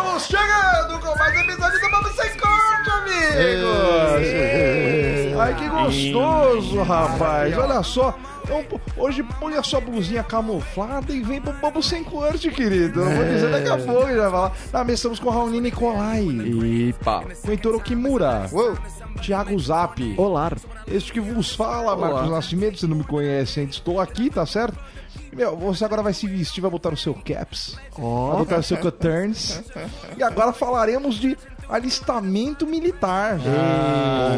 Estamos chegando com mais um episódio do Vamos Sem Corte, amigos! Ai, que gostoso, rapaz! Olha só, então, hoje põe a sua blusinha camuflada e vem pro Bobo Sem Corte, querido. Eu vou dizer daqui a pouco, já vai lá. Na mesa estamos com o Raoni Nicolai, Ipa. com o Heitor Okimura, Thiago Zap, Olá. este que vos fala, Marcos Nascimento, você não me conhece ainda, estou aqui, tá certo? Meu, você agora vai se vestir, vai botar o seu caps, vai botar o seu coturns, e agora falaremos de alistamento militar. Ah,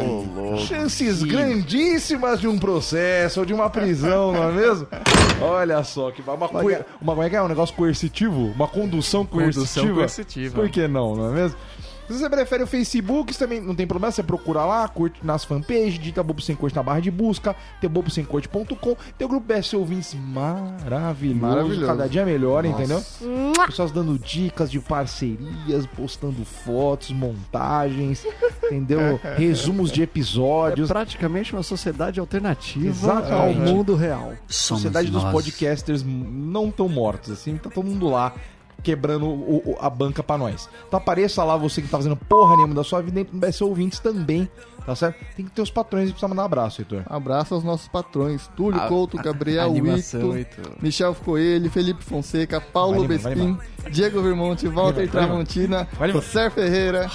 chances grandíssimas de um processo ou de uma prisão, não é mesmo? Olha só, que uma, coer- uma, como é que é? Um negócio coercitivo? Uma condução coercitiva? Condução coercitiva. Por que não, não é mesmo? Se você prefere o Facebook, isso também não tem problema, você procura lá, curte nas fanpages, digita Bobo Sem Corte na barra de busca, tem bobosemcorte.com, tem o grupo BS Ouvintes maravilhoso, Maravilhoso. cada dia melhor, entendeu? Pessoas dando dicas de parcerias, postando fotos, montagens, entendeu? Resumos de episódios. praticamente uma sociedade alternativa Exatamente. ao mundo real. Sociedade dos podcasters não tão mortos, assim, tá todo mundo lá quebrando o- o- a banca pra nós. Então apareça lá você que tá fazendo porra nenhuma da sua vida do BS Ouvintes também, tá certo? Tem que ter os patrões e precisa mandar um abraço, Heitor. Abraço aos nossos patrões: Túlio A- Couto, Gabriel Wito. Michel Coelho, Felipe Fonseca, Paulo Vai, vai, Bespin, Diego Vermonte, Walter Vai, vai. Tramontina, Vai, vai. José Ferreira,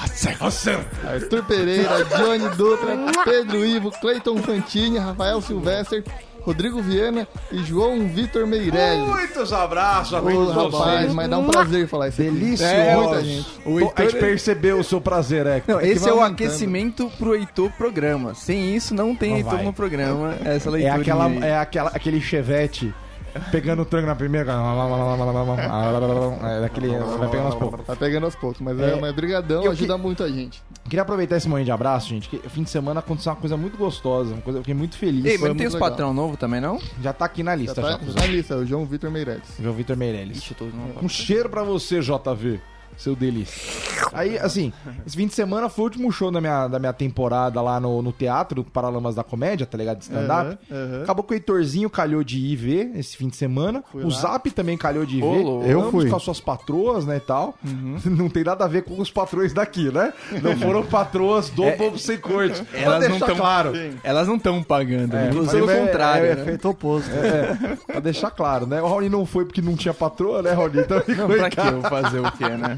Arthur Pereira, Johnny Dutra, Pedro Ivo, Cleiton Fantini, Rafael Silvestre, Rodrigo Viana e João Vitor Meirelles. Muitos abraços a Ô, rapaz, mas dá um prazer falar isso. aqui. Delicioso. É, muita gente. O A gente Heitor... percebeu o seu prazer, é. Não, que esse é o aumentando. aquecimento pro Heitor programa. Sem isso, não tem Não Heitor vai. no programa. Essa É, leitura aquela, de- é aquela, aquele chevette pegando o tranco na primeira. É daquele. Vai pegando aos poucos. Tá pegando aos poucos, mas é, É. mas brigadão, Eu ajuda muito a gente. Queria aproveitar esse momento de abraço, gente, que fim de semana aconteceu uma coisa muito gostosa, uma coisa eu fiquei muito feliz. Ei, mas não tem os legal. patrão novo também, não? Já tá aqui na Já lista, tá já. na lista, o João Vitor Meirelles. João Vitor Meirelles. Ixi. Um cheiro pra você, JV. Seu delícia. Aí, assim, esse fim de semana foi o último show da minha, da minha temporada lá no, no teatro, Paralamas da Comédia, tá ligado? De stand-up. Aham, aham. Acabou que o Heitorzinho calhou de ir ver esse fim de semana. Fui o lá. Zap também calhou de ir ver. Eu Ambos fui. com as suas patroas, né, e tal. Uhum. Não tem nada a ver com os patrões daqui, né? Não foram patroas do É, Bobo Sem Corte. Elas não tão- claro. Elas não estão pagando, É, pelo é- contrário. É, né? efeito oposto. É, pra deixar claro, né? O Raoni não foi porque não tinha patroa, né, Raoni? Então ficou Não, pra que eu fazer o quê, né?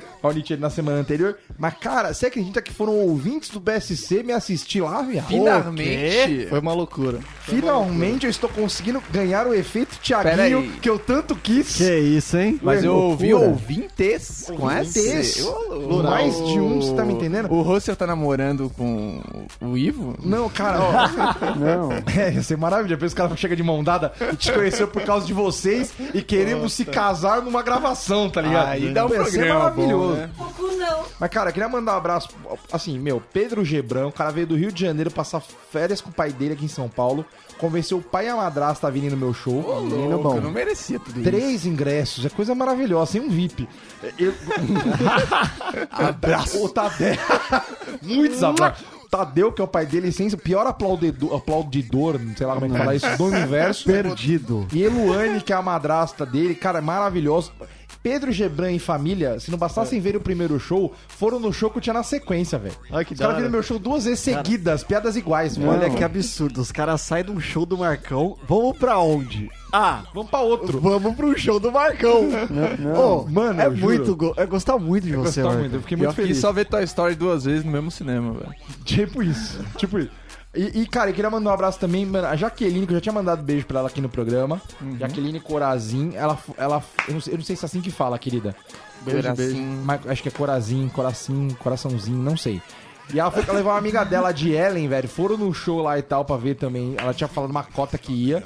Raoni tinha ido na semana anterior. Mas, cara, você acredita que foram ouvintes do BSC me assistir lá, viado? Finalmente. Foi uma loucura. Finalmente eu estou conseguindo ganhar o efeito Thiaguinho que eu tanto quis. Que isso, hein? Mas eu ouvi loucura. ouvintes com Ouvintes. S. Mais de um, você tá me entendendo? O Russell tá namorando com o Ivo? Não, cara, ó. Não. É, ia ser maravilhoso. Depois o cara chega de mão dada e te conheceu por causa de vocês e queremos se casar numa gravação, tá ligado? Aí dá um Ia ser programa maravilhoso. bom, né? Mas, cara, eu queria mandar um abraço, assim, meu, Pedro Gebrão, o cara veio do Rio de Janeiro passar férias com o pai dele aqui em São Paulo, convenceu o pai e a madrasta a virem no meu show. Louco, bom. eu não merecia tudo isso. Três ingressos, é coisa maravilhosa, sem um VIP. Eu... Abraço. O Tadeu. Muitos abraços. Tadeu, que é o pai dele, sem o pior aplaudidor, aplaudidor, não sei lá como é que fala isso, do universo. Perdido. E Eluane, que é a madrasta dele, cara, é maravilhoso. Pedro Gebran e família, se não bastassem ver o primeiro show, foram no show que eu tinha na sequência, velho. Ai, que Os da caras viram meu show duas vezes seguidas, piadas iguais, velho. Olha que absurdo. Os caras saem de um show do Marcão. Vamos pra onde? Ah, Vamos pra outro. vamos pro show do Marcão. Ô, Mano, é eu juro. muito. Go... É gostar muito de você, Gostar Marcão. muito, eu fiquei muito feliz. só ver Toy Story duas vezes no mesmo cinema, velho. Tipo isso, tipo isso. E, e, cara, eu queria mandar um abraço também, mano, a Jaqueline, que eu já tinha mandado beijo pra ela aqui no programa. Jaqueline Corazin, ela, ela eu, não sei, eu não sei se é assim que fala, querida. Beijo, beijo. Mas acho que é Corazin, Corazim, Coraçãozinho, não sei. E ela foi levar uma amiga dela de Ellen, velho. Foram no show lá e tal pra ver também. Ela tinha falado uma cota que ia.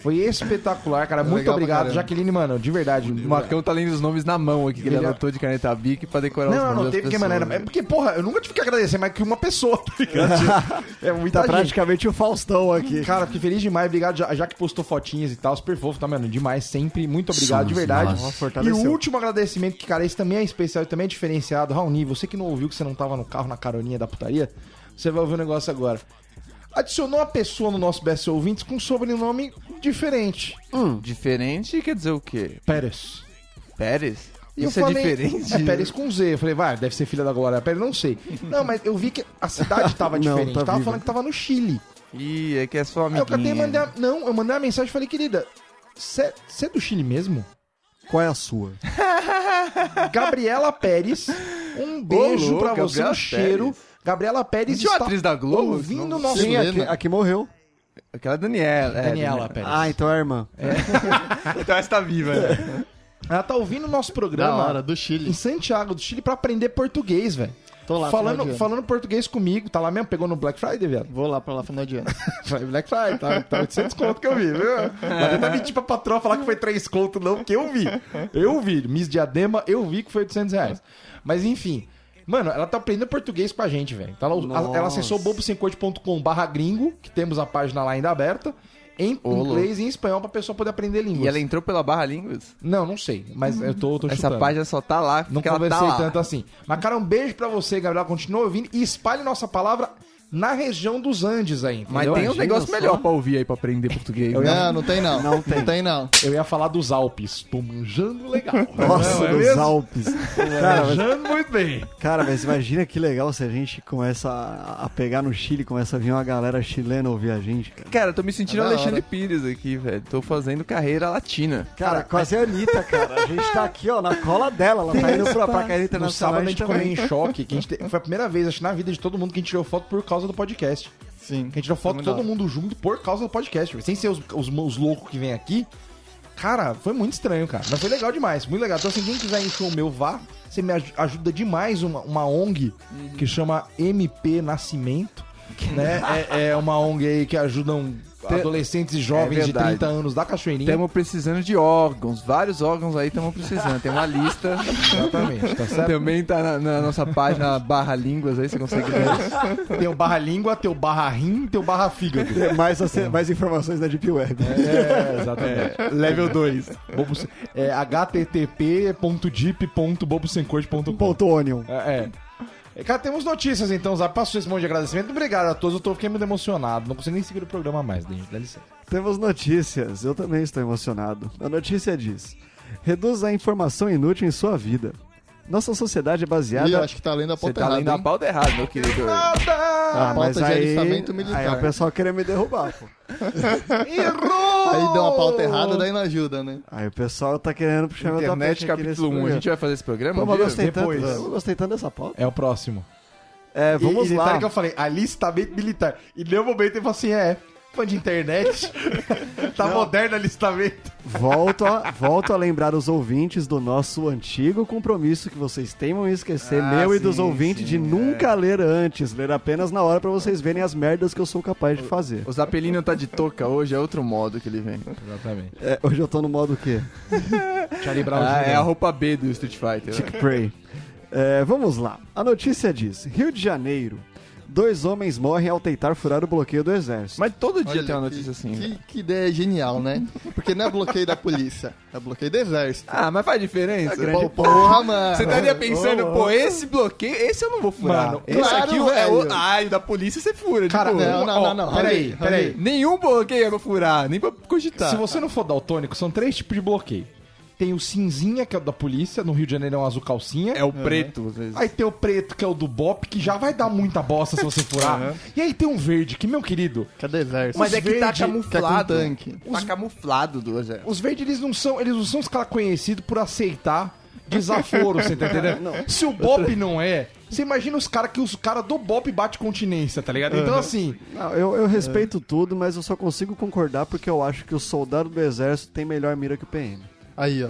Foi espetacular, cara. Muito obrigado. Jaqueline, mano. De verdade. O Marcão tá lendo os nomes na mão aqui, que ele Ele- anotou de caneta Bic pra decorar os Não, nomes não, não teve porque, mano, era, é porque, porra, eu nunca tive que agradecer mais que uma pessoa, tá ligado? É muita Tá gente. praticamente o Faustão aqui. Cara, fiquei feliz demais. Obrigado, já, já que postou fotinhas e tal. Super fofo, tá, mano? Demais, sempre. Muito obrigado, de verdade. nós. E o último agradecimento, que, cara, esse também é especial e também é diferenciado. Raoni, você que não ouviu, que você não tava no carro na da putaria, você vai ouvir o negócio agora. Adicionou uma pessoa no nosso BS Ouvintes com um sobrenome diferente. Diferente quer dizer o quê? Pérez. Pérez? E Isso é diferente? É Pérez com Z. Eu falei, vai, deve ser filha da Glória Pérez, não sei. Não, mas eu vi que a cidade tava Não, diferente. tá tava falando que tava no Chile. Ih, é que é só Aí eu catei amiguinha. mandei a... Não, eu mandei uma mensagem e falei, querida, você é do Chile mesmo? Qual é a sua? Gabriela Pérez, um beijo louco, pra você, um cheiro. Pérez. Gabriela Pérez Não está atriz da Globo? ouvindo o nosso... Sim, a que, a que morreu. Aquela Daniela. é, Daniela Pérez. Ah, então é a irmã. Então essa tá viva, né? Ela tá ouvindo o nosso Da programa hora, do em Chile. Santiago do Chile pra aprender português, velho. Tô lá, Falando, falando português comigo, tá lá mesmo? Pegou no Black Friday, viado? Vou lá pra lá final de ano. Foi Black Friday, tá, tá 800 conto que eu vi, viu? Mas tentar mentir pra patroa falar que foi 3 conto, não, porque eu vi. Eu vi. Miss Diadema, eu vi que foi 800 reais. Mas enfim. Mano, ela tá aprendendo português com a gente, velho. Então ela, ela acessou bobosemcorte.com barra gringo, que temos a página lá ainda aberta, em Ô, inglês e em espanhol pra pessoa poder aprender línguas. E ela entrou pela Barra Línguas? Não, não sei, mas eu tô, tô Essa chutando. página só tá lá Não ela tá conversei lá. tanto assim. Mas, cara, um beijo pra você, Gabriel. Continua ouvindo e espalhe nossa palavra na região dos Andes aí. Mas entendeu? tem um negócio só. melhor pra ouvir aí pra aprender português. né? Não, não tem não. Não tem. não. Eu ia falar dos Alpes. Tô manjando legal. Nossa, Não é dos mesmo? Alpes. Cara mas, Manjando muito bem. cara, mas imagina que legal se a gente começa a, a pegar no Chile, começa a vir uma galera chilena ouvir a gente, cara. Cara, eu tô me sentindo É Alexandre hora. Pires aqui, velho. Tô fazendo carreira latina. Cara, quase a Anitta, cara. A gente tá aqui, ó, na cola dela. Ela tá indo pra, pra carreira No internacional. sábado a gente comeu em choque. Que a gente te- Foi a primeira vez, acho, na vida de todo mundo que a gente tirou foto por causa do podcast. Sim. Que a gente tirou foto todo mundo junto por causa do podcast. Sem ser os, os, os loucos que vêm aqui. Cara, foi muito estranho, cara. Mas foi legal demais, muito legal. Então, se quem quiser encher o meu, vá. Você me aj- ajuda demais uma, uma ONG que chama MP Nascimento. Né? É, é uma ONG aí que ajudam adolescentes e jovens É de verdade. 30 anos da Cachoeirinha. Estamos precisando de órgãos, vários órgãos aí estamos precisando. Tem uma lista. Exatamente, tá certo? Também tá na, na nossa página barra línguas aí, você consegue ver. Tem o barra língua, tem o barra rim, tem o barra fígado. Mais, ace- mais informações da Deep Web. É, exatamente. level 2. É http.deep.bobosemcorte.com Ponto Onion. É, é. Cara, temos notícias então, Zap. Passou esse monte de agradecimento. Obrigado a todos. Eu tô fiquei muito emocionado. Não consigo nem seguir o programa mais, gente. Dá licença. Temos notícias. Eu também estou emocionado. A notícia diz: reduz a informação inútil em sua vida. Nossa sociedade é baseada. Ih, eu acho que tá lendo a Você pauta tá errada, lendo a hein? pauta errada, meu querido. Ah, mas pauta de aí, alistamento militar. aí o pessoal querer me derrubar, pô. Errou! Aí deu uma pauta errada, daí não ajuda, né? Aí o pessoal tá querendo puxar meu Internet capítulo 1. A gente vai fazer esse programa? Pô, dia? gostei tanto, Depois. eu gostei tanto dessa pauta. É o próximo. É, vamos e, e lá. detalhe que eu falei, alistamento militar. E nenhum momento ele falou assim, é, fã de internet. tá moderno alistamento. Volto a, volto a lembrar os ouvintes do nosso antigo compromisso que vocês temam esquecer, Ah, meu e dos sim, ouvintes, sim, de é. nunca ler antes, ler apenas na hora pra vocês verem as merdas que eu sou capaz de fazer. O Zapelino tá de touca hoje, é outro modo que ele vem. Exatamente. É, hoje eu tô no modo o quê? Charlie Brown Ah, é a roupa B do Street Fighter. Tick Prey. É, vamos lá. A notícia diz: Rio de Janeiro. Dois homens morrem ao tentar furar o bloqueio do exército. Mas todo dia Olha tem uma que- notícia assim. Que, né? que ideia genial, né? Porque não é bloqueio da polícia, é bloqueio do exército. Ah, mas faz diferença. grande Pô, porra, mano. Você estaria pensando, pô, esse bloqueio, esse eu não vou furar. Mano, esse claro, aqui é o. Ah, e o da polícia você fura. Cara, tipo, não, não, ó, não, não. Peraí, Raul, peraí. Raul. Nenhum bloqueio é pra furar, nem pra cogitar. Se você não for daltônico, são três tipos de bloqueio. Tem o cinzinha, que é o da polícia, no Rio de Janeiro é um azul calcinha. É o preto, às vezes. Aí tem o preto, que é o do Bop, que já vai dar muita bosta se você furar. E aí tem um verde, que, meu querido, Cadê exército? Mas é que tá verde, camuflado. que é com tanque. Tá camuflado do exército. os verdes eles não são, eles não são os caras conhecidos por aceitar desaforo, você tá entendendo? Se o Bop não é, você imagina os caras que os caras do Bop bate continência, tá ligado? Então assim, Não, eu, eu respeito tudo, mas eu só consigo concordar porque eu acho que o soldado do exército tem melhor mira que o PM. Aí, ó.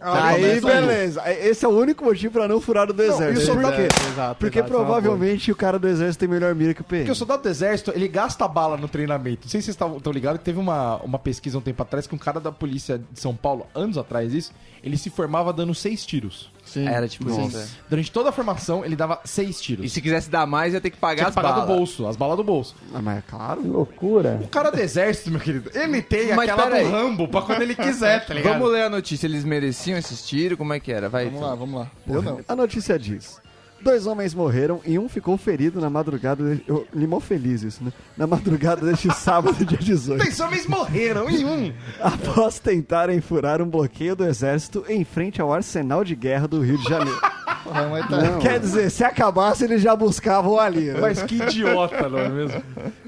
Aí, beleza. Esse é o único motivo pra não furar o do e o exército. Por soldado- quê? Exato, exato, Porque exato, provavelmente o cara do exército tem melhor mira que o PM. Porque o soldado do exército, ele gasta bala no treinamento. Não sei se vocês estão ligados, teve uma, uma pesquisa um tempo atrás que um cara da polícia de São Paulo, anos atrás isso, ele se formava dando seis tiros. Sim. Era tipo Sim. isso. é. Durante toda a formação, ele dava seis tiros. E se quisesse dar mais, ia ter que pagar Tinha as que pagar balas. do bolso, as balas do bolso. Ah, mas é claro. Loucura. O cara do exército, meu querido, ele tem Mas aquela do peraí. Rambo pra quando ele quiser, tá ligado? Vamos ler a notícia. Eles mereciam esses tiros? Como é que era? Vai. Vamos lá, vamos lá. Eu não. A notícia diz: Dois homens morreram e um ficou ferido na madrugada. De... Eu, limou feliz isso, né? Na madrugada deste sábado, dia 18. Dois homens morreram em um. Após tentarem furar um bloqueio do exército em frente ao arsenal de guerra do Rio de Janeiro. Porra, mas tá- Quer dizer, se acabasse, eles já buscavam ali. né? Mas que idiota, não é mesmo?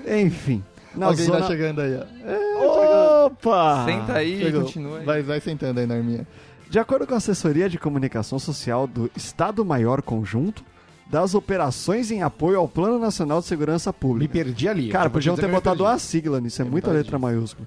Enfim. Na Alguém zona... tá chegando aí, ó. Opa! Senta aí e Chegou. continua aí. Vai, vai sentando aí na arminha. De acordo com a assessoria de comunicação social do Estado-Maior Conjunto das operações em apoio ao Plano Nacional de Segurança Me Pública. perdi ali. Cara, podiam ter me botado a sigla nisso, é muita verdade. letra maiúscula.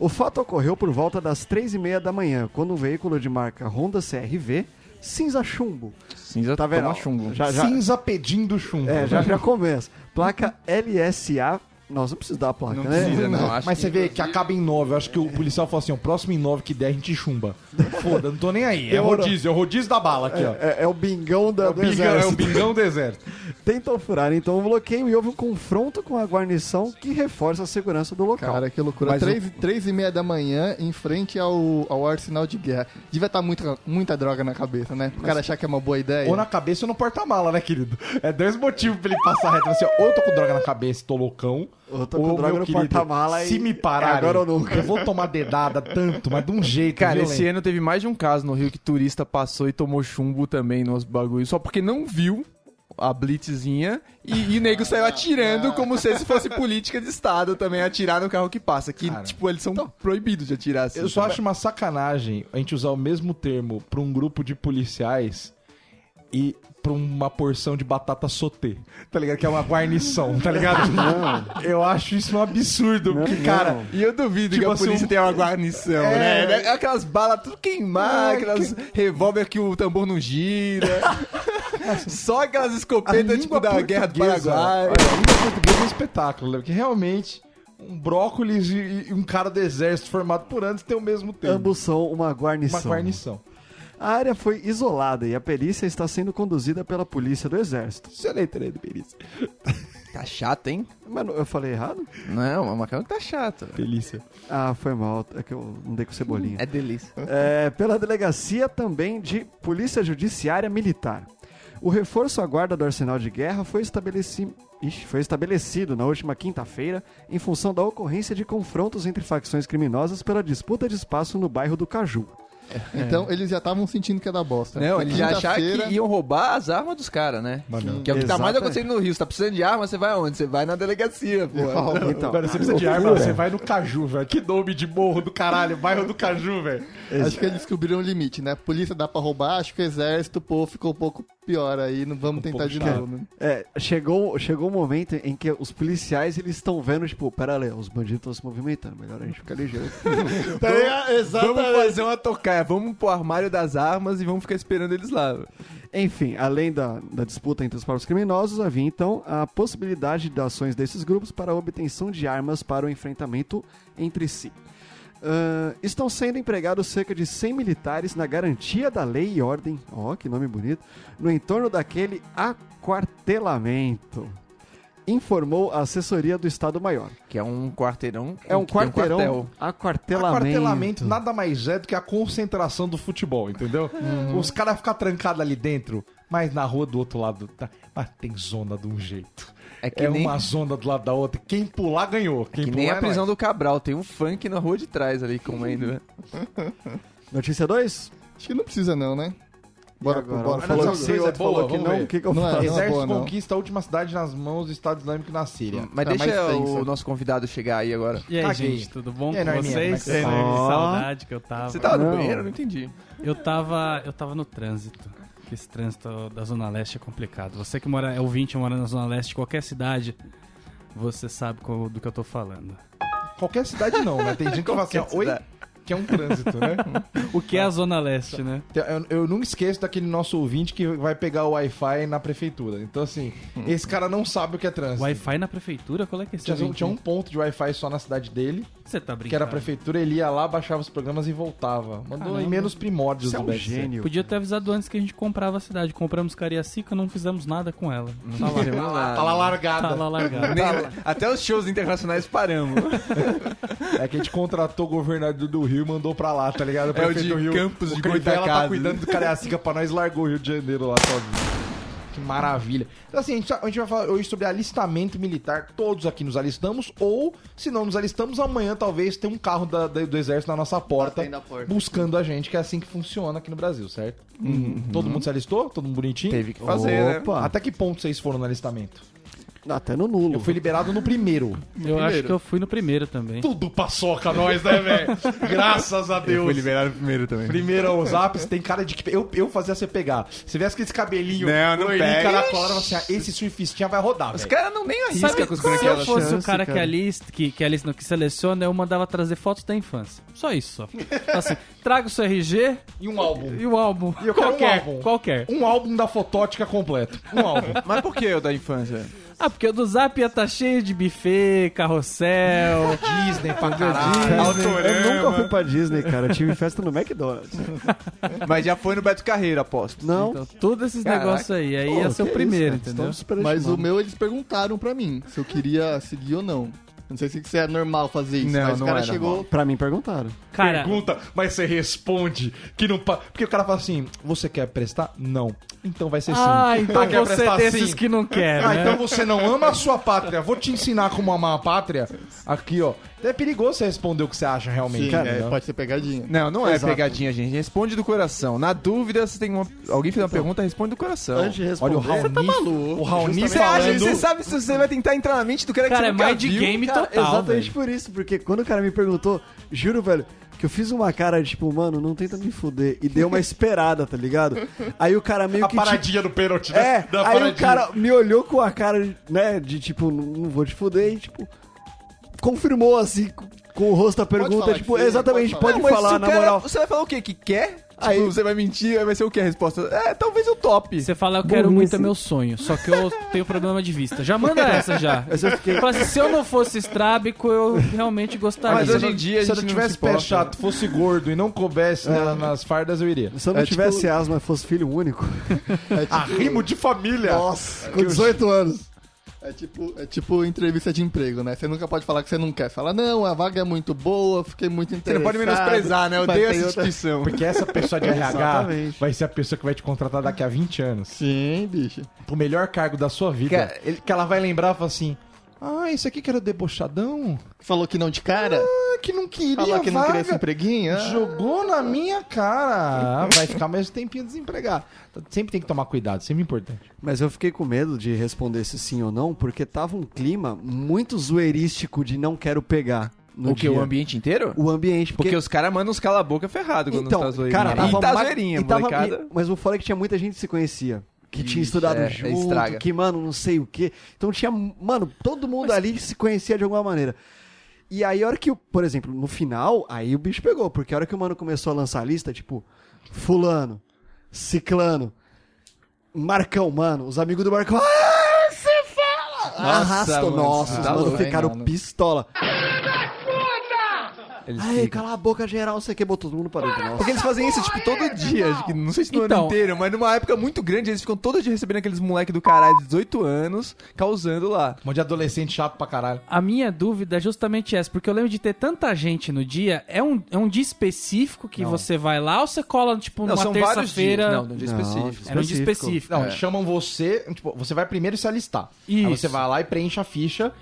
O fato ocorreu por volta das três e meia da manhã, quando um veículo de marca Honda CRV, cinza chumbo, Cinza tá vendo? chumbo. Já, já, Cinza pedindo chumbo. é, já, já começa. Placa LSA, nossa, não precisa dar a placa, Não né? precisa, não. Acho Mas você vê que acaba em 9. Eu acho que o policial falou assim: o próximo em 9 que der, a gente chumba. Foda, não tô nem aí. É rodízio, é o rodízio da bala aqui, ó. É, é o bingão da, É o, do bingão, é o exército. bingão do exército. Tentam furar então o bloqueio e houve um confronto com a guarnição que reforça a segurança do local. Cara, que loucura. Mas Três, três e meia da manhã, em frente ao, ao arsenal de guerra. Devia estar muita, muita droga na cabeça, né? O cara achar que é uma boa ideia. Ou na cabeça ou no porta-mala, né, querido? É dois motivos pra ele passar reto. Assim, ó, ou eu tô com droga na cabeça e tô loucão. Ou tô com droga meu no querido, porta-mala e- Se me pararem, é agora ou nunca. eu vou tomar dedada tanto, mas de um jeito Cara, violento. esse ano teve mais de um caso no Rio que turista passou e tomou chumbo também nos bagulhos, só porque não viu a blitzinha e, e o nego saiu atirando como se esse fosse política de Estado também, atirar no carro que passa. Que, Cara, tipo, eles são proibidos de atirar assim. Eu só acho uma sacanagem a gente usar o mesmo termo pra um grupo de policiais e pra uma porção de batata sotê, tá ligado? Que é uma guarnição, tá ligado? Eu acho isso um absurdo, porque, não. cara... E eu duvido Tipo que a assim, polícia um- tenha uma guarnição, É. né? Aquelas balas tudo queimadas, É, aquelas revólver que o tambor não gira. Só aquelas escopetas, tipo, da Guerra do Paraguai. Olha, a língua portuguesa é um espetáculo, né? Porque realmente um brócolis e, e um cara do exército formado por antes tem o mesmo termo. Ambos são uma guarnição. Uma guarnição. A área foi isolada e a perícia está sendo conduzida pela polícia do exército. Isso é do perícia. Tá chato, hein? Mano, eu falei errado? Não, mas que tá chato. Pelícia. Ah, foi mal. É que eu não dei com cebolinha. É delícia. É, pela delegacia também de Polícia Judiciária Militar. O reforço à guarda do arsenal de guerra foi, estabeleci... Ixi, foi estabelecido na última quinta-feira em função da ocorrência de confrontos entre facções criminosas pela disputa de espaço no bairro do Caju. Então eles já estavam sentindo que ia dar bosta. Não, eles já acharam que iam roubar as armas dos caras, né? Mas não. Que é o que tá mais Exatamente. acontecendo no Rio. Você tá precisando de arma, você vai aonde? Você vai na delegacia, pô. Então, Agora, você precisa de arma, você vai no Caju, velho. Que nome de morro do caralho, bairro do Caju, velho. Acho que eles descobriram o limite, né? Polícia dá pra roubar, acho que o exército, pô, ficou um pouco pior aí. Não vamos tentar pouco de chato. novo, né? É, chegou, chegou um momento em que os policiais eles estão vendo, tipo, pera aí, os bandidos estão se movimentando, melhor a gente ficar ligeiro. tá ligado? Vamos fazer uma tocaia, vamos pro armário das armas e vamos ficar esperando eles lá. Enfim, além da, da disputa entre os povos criminosos, havia então a possibilidade de ações desses grupos para a obtenção de armas para o enfrentamento entre si. Ah, estão sendo empregados cerca de 100 militares na garantia da lei e ordem, ó, que nome bonito, no entorno daquele aquartelamento, informou a assessoria do Estado-Maior. Que é um quarteirão. É um quarteirão, quartel. aquartelamento. Aquartelamento nada mais é do que a concentração do futebol, entendeu? Os caras ficam trancados ali dentro, mas na rua do outro lado tá, mas tem zona de um jeito. É que É nem, uma zona do lado da outra. Quem pular ganhou. Quem que pular nem a é prisão nóis. do Cabral. Tem um funk na rua de trás ali comendo. né? Notícia 2? Acho que não precisa não, né? Bora, agora? bora. Mas Falou não, que sim, é boa, falou que não, o que, que eu Não é, não Exército boa, não. conquista a última cidade nas mãos do Estado Islâmico na Síria. Mas Tá deixa mais o tensa. nosso convidado chegar aí agora. E aí, Caguei. gente, tudo bom com vocês? é que tá? saudade que eu tava. Você tava no banheiro? Eu não entendi. Eu tava, eu tava no trânsito. Que esse trânsito da Zona Leste é complicado. Você que mora, é ouvinte, mora na Zona Leste, qualquer cidade, você sabe do que eu tô falando. Qualquer cidade não, né? Tem gente que fala assim, oi, cidade. Que é um trânsito, né? O que é a Zona Leste, né? Eu, eu nunca esqueço daquele nosso ouvinte que vai pegar o Wi-Fi na prefeitura. Então, assim, esse cara não sabe o que é trânsito. Wi-Fi na prefeitura? Qual é que é esse Tinha, ouvinte? tinha um ponto de Wi-Fi só na cidade dele, Você tá brincando? que era a prefeitura, ele ia lá, baixava os programas e voltava. Mandou em menos primórdios Você é do um BSC. gênio. Podia ter avisado antes que a gente comprava a cidade. Compramos Cariacica, não fizemos nada com ela. Tá lá, Tá lá, tá lá largada. Tá lá largado. Nem- até os shows internacionais paramos. É que a gente contratou o governador do Rio e mandou pra lá, tá ligado? É o de do Rio. Campos o de Crivella tá cuidando do Cariacica pra nós, largou o Rio de Janeiro lá sozinho. Que maravilha. Então, assim, a gente, a gente vai falar hoje sobre alistamento militar. Todos aqui nos alistamos, ou se não nos alistamos, amanhã talvez tenha um carro da- da- do exército na nossa porta, porta. buscando a gente, que é assim que funciona aqui no Brasil, certo? Todo mundo se alistou? Todo mundo bonitinho? Teve que fazer, né? Opa. Até que ponto vocês foram no alistamento? Até no nulo. Eu fui liberado no primeiro. Eu acho que eu fui no primeiro também. Tudo paçoca nós, né, velho? Graças a Deus. Fui liberado primeiro também. Primeiro os apps tem cara de que. Eu, eu fazia você pegar. Se tivesse aquele cabelinho Não, não pega. caracolado, assim, ah, esse surfistinha vai rodar, Os caras não nem arriscam Sabe, com os se eu branquelas. fosse o chance, cara, que cara. alista, que, que alista, não, que seleciona, eu mandava trazer fotos da infância. Só isso, só. Assim, traga o seu RG E um álbum. e o álbum. E eu quero um qualquer, álbum. qualquer. Um álbum da fotótica completo. Um álbum. Mas por que o da infância? Ah, porque o do Zap ia tá cheio de buffet, carrossel. Disney pra caralho. Eu nunca fui pra Disney, cara. Eu tive festa no McDonald's. Mas já foi no Beto Carreiro, aposto. Não. Então, todos esses Caraca. negócios aí. Aí Pô, ia ser o primeiro, isso, entendeu? Mas o meu eles perguntaram pra mim se eu queria seguir ou não. Não sei se isso é normal fazer isso, Não, mas não o cara é chegou. normal. Pra mim perguntaram. Cara, Pergunta, mas você responde que não. pa- Porque o cara fala assim: você quer prestar? Não. Então vai ser sim. ah, então quer você é prestar desses sim? que não quer, Ah, né? então você não ama a sua pátria. Vou te ensinar como amar a pátria. Aqui, ó. É perigoso você responder o que você acha realmente. Sim, cara, é, entendeu? pode ser pegadinha. Não, não é Exato. pegadinha, gente. Responde do coração. Na dúvida, você tem uma. Alguém fez uma pergunta, responde do coração. Antes de Olha responder. o Raoni. maluco. O Raoni Você acha falando. você sabe se você vai tentar entrar na mente do cara que Cara, você é mind viu? game Cara, total, exatamente velho. por isso, porque quando o cara me perguntou, juro, velho, que eu fiz uma cara de tipo, mano, não tenta me fuder. E deu uma esperada, tá ligado? Aí o cara meio A que. tipo, paradinha do pênalti, né? É, aí paradinha. o cara me olhou com a cara, né, de tipo, não não vou te fuder e, tipo, confirmou assim, com- o rosto da pergunta, falar tipo, que sim, exatamente, pode pode, Não, mas se falar, na cara- moral. Você vai falar o quê? Que quer? Aí- Tipo, você vai mentir, aí vai ser o quê a resposta? É, talvez o top. Você fala, eu quero Burrice. muito, é meu sonho. Só que eu tenho problema de vista. Já manda essa já. Eu fiquei- Fala assim, se eu não fosse estrábico, eu realmente gostaria. Mas hoje em dia a se eu gente não não tivesse se pé chato, fosse gordo e não coubesse na- nas fardas, eu iria. Se eu não É, tivesse tipo- asma e fosse filho único. É tipo, Arrimo de família. Nossa, com 18 anos. É tipo, é tipo entrevista de emprego, né? Você nunca pode falar que você não quer. Você fala, não, a vaga é muito boa, fiquei muito Você interessado. não pode menosprezar, né? Eu tem essa outra- instituição. Porque essa pessoa de RH vai ser a pessoa que vai te contratar daqui a 20 anos. Sim, bicho. O melhor cargo da sua vida. Cara, ele- Que ela vai lembrar e falar assim: Ah, esse aqui que era debochadão? Falou que não de cara? Ah, que não queria. Falou que não vaga. queria esse empreguinho? Ah. Jogou na minha cara. Ah, Vai ficar mais um tempinho desempregado. Sempre tem que tomar cuidado, sempre importante. Mas eu fiquei com medo de responder se sim ou não, porque tava um clima muito zoeirístico de não quero pegar. No O que? dia. O ambiente inteiro? O ambiente, Porque porque... os caras mandam uns cala-boca ferrado quando então, tá zoeirinha. cara, tava e tá zoeirinha, e tava- molecada. Mas o foda é que tinha muita gente que se conhecia. Que tinha estudado é, junto, estraga. que, mano, não sei o quê. Então tinha, mano, todo mundo ali se conhecia de alguma maneira. E aí, a hora que, o- por exemplo, no final, aí o bicho pegou. Porque a hora que o mano começou a lançar a lista, tipo, fulano, ciclano, Marcão, mano, os amigos do Marcão, ah, você fala! Arrastou, mano, nossa, tá os mano louco, ficaram hein, mano? pistola. Eles Ai, ficam. cala a boca geral, você que botou todo mundo para dentro. Porque eles fazem isso, tipo, todo dia. Acho que, não sei se no Então- ano inteiro, mas numa época muito grande, eles ficam todo dia recebendo aqueles moleque do caralho de 18 anos, causando lá. Um monte de adolescente chato pra caralho. A minha dúvida é justamente essa, porque eu lembro de ter tanta gente no dia. É um, é um dia específico que você vai lá ou você cola, tipo, Não, numa dias. terça-feira? Não, num dia Não, específico. Era um dia específico. Não, É. chamam você. Tipo, você vai primeiro se alistar. Aí Isso. você vai lá e preenche a ficha,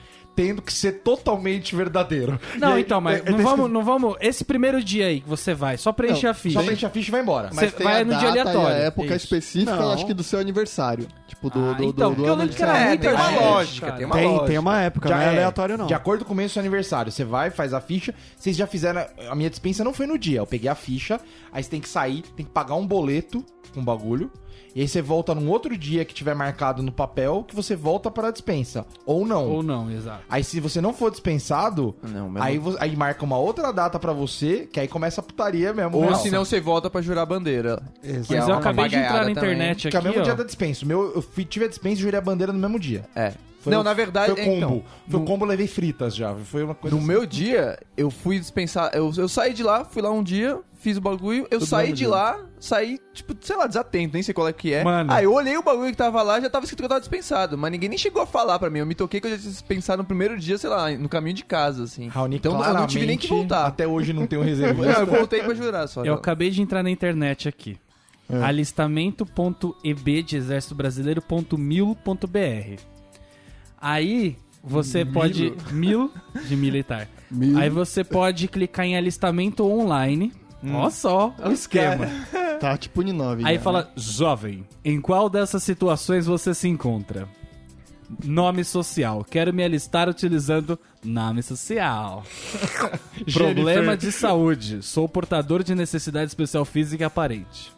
tendo que ser totalmente verdadeiro. Não, aí, então, mas é- é não, vamos, não vamos. Esse primeiro dia aí que você vai, só preencher Não, a ficha. Só preenche a ficha e vai embora. Você Mas tem vai a no dia data aleatório. a época Isso. específica, Não. acho que do seu aniversário. Tipo, do, Ah, do, então, do, eu lembro que era É, tem uma lógica, tem uma Tem, lógica. tem uma época, não é, aleatório não. De acordo com o mês do seu aniversário, você vai, faz a ficha. Vocês já fizeram. A minha dispensa não foi no dia. Eu peguei a ficha, aí você tem que sair, tem que pagar um boleto com bagulho. E aí você volta num outro dia que tiver marcado no papel, que você volta para a dispensa. Ou não. Ou não, exato. Aí se você não for dispensado, Não, mesmo. aí, vo- aí marca uma outra data pra você, que aí começa a putaria mesmo. Ou real. se não, você volta pra jurar a bandeira. Exato. Que é Mas eu acabei de entrar na internet Que aqui, é o mesmo ó. dia da dispensa. O meu, eu fui, tive a dispensa e jurei a bandeira no mesmo dia. É. Foi não, o- na verdade, Foi o combo. então, foi o no- combo, levei fritas já. Foi uma coisa No assim. meu dia, eu fui dispensar. Eu, eu saí de lá, fui lá um dia, fiz o bagulho, eu Tudo saí de lá, saí, tipo, sei lá, desatento, nem sei qual é que é. Mano. Aí eu olhei o bagulho que tava lá, já tava escrito que eu tava dispensado. Mas ninguém nem chegou a falar pra mim. Eu me toquei que eu já tinha dispensado no primeiro dia, sei lá, no caminho de casa, assim. Raoni, então eu não tive nem que voltar. Até hoje não tem um Não, reservista. eu voltei pra jurar só. Eu acabei de entrar na internet aqui. alistamento.eb de exército brasileiro.mil.br. Aí você pode. Mil de militar. Aí você pode clicar em alistamento online. Olha só o esquema. Tá tipo Uninove. Aí já, fala, né? jovem, em qual dessas situações você se encontra? Nome social. Quero me alistar utilizando nome social. Problema de saúde. Sou portador de necessidade especial física aparente.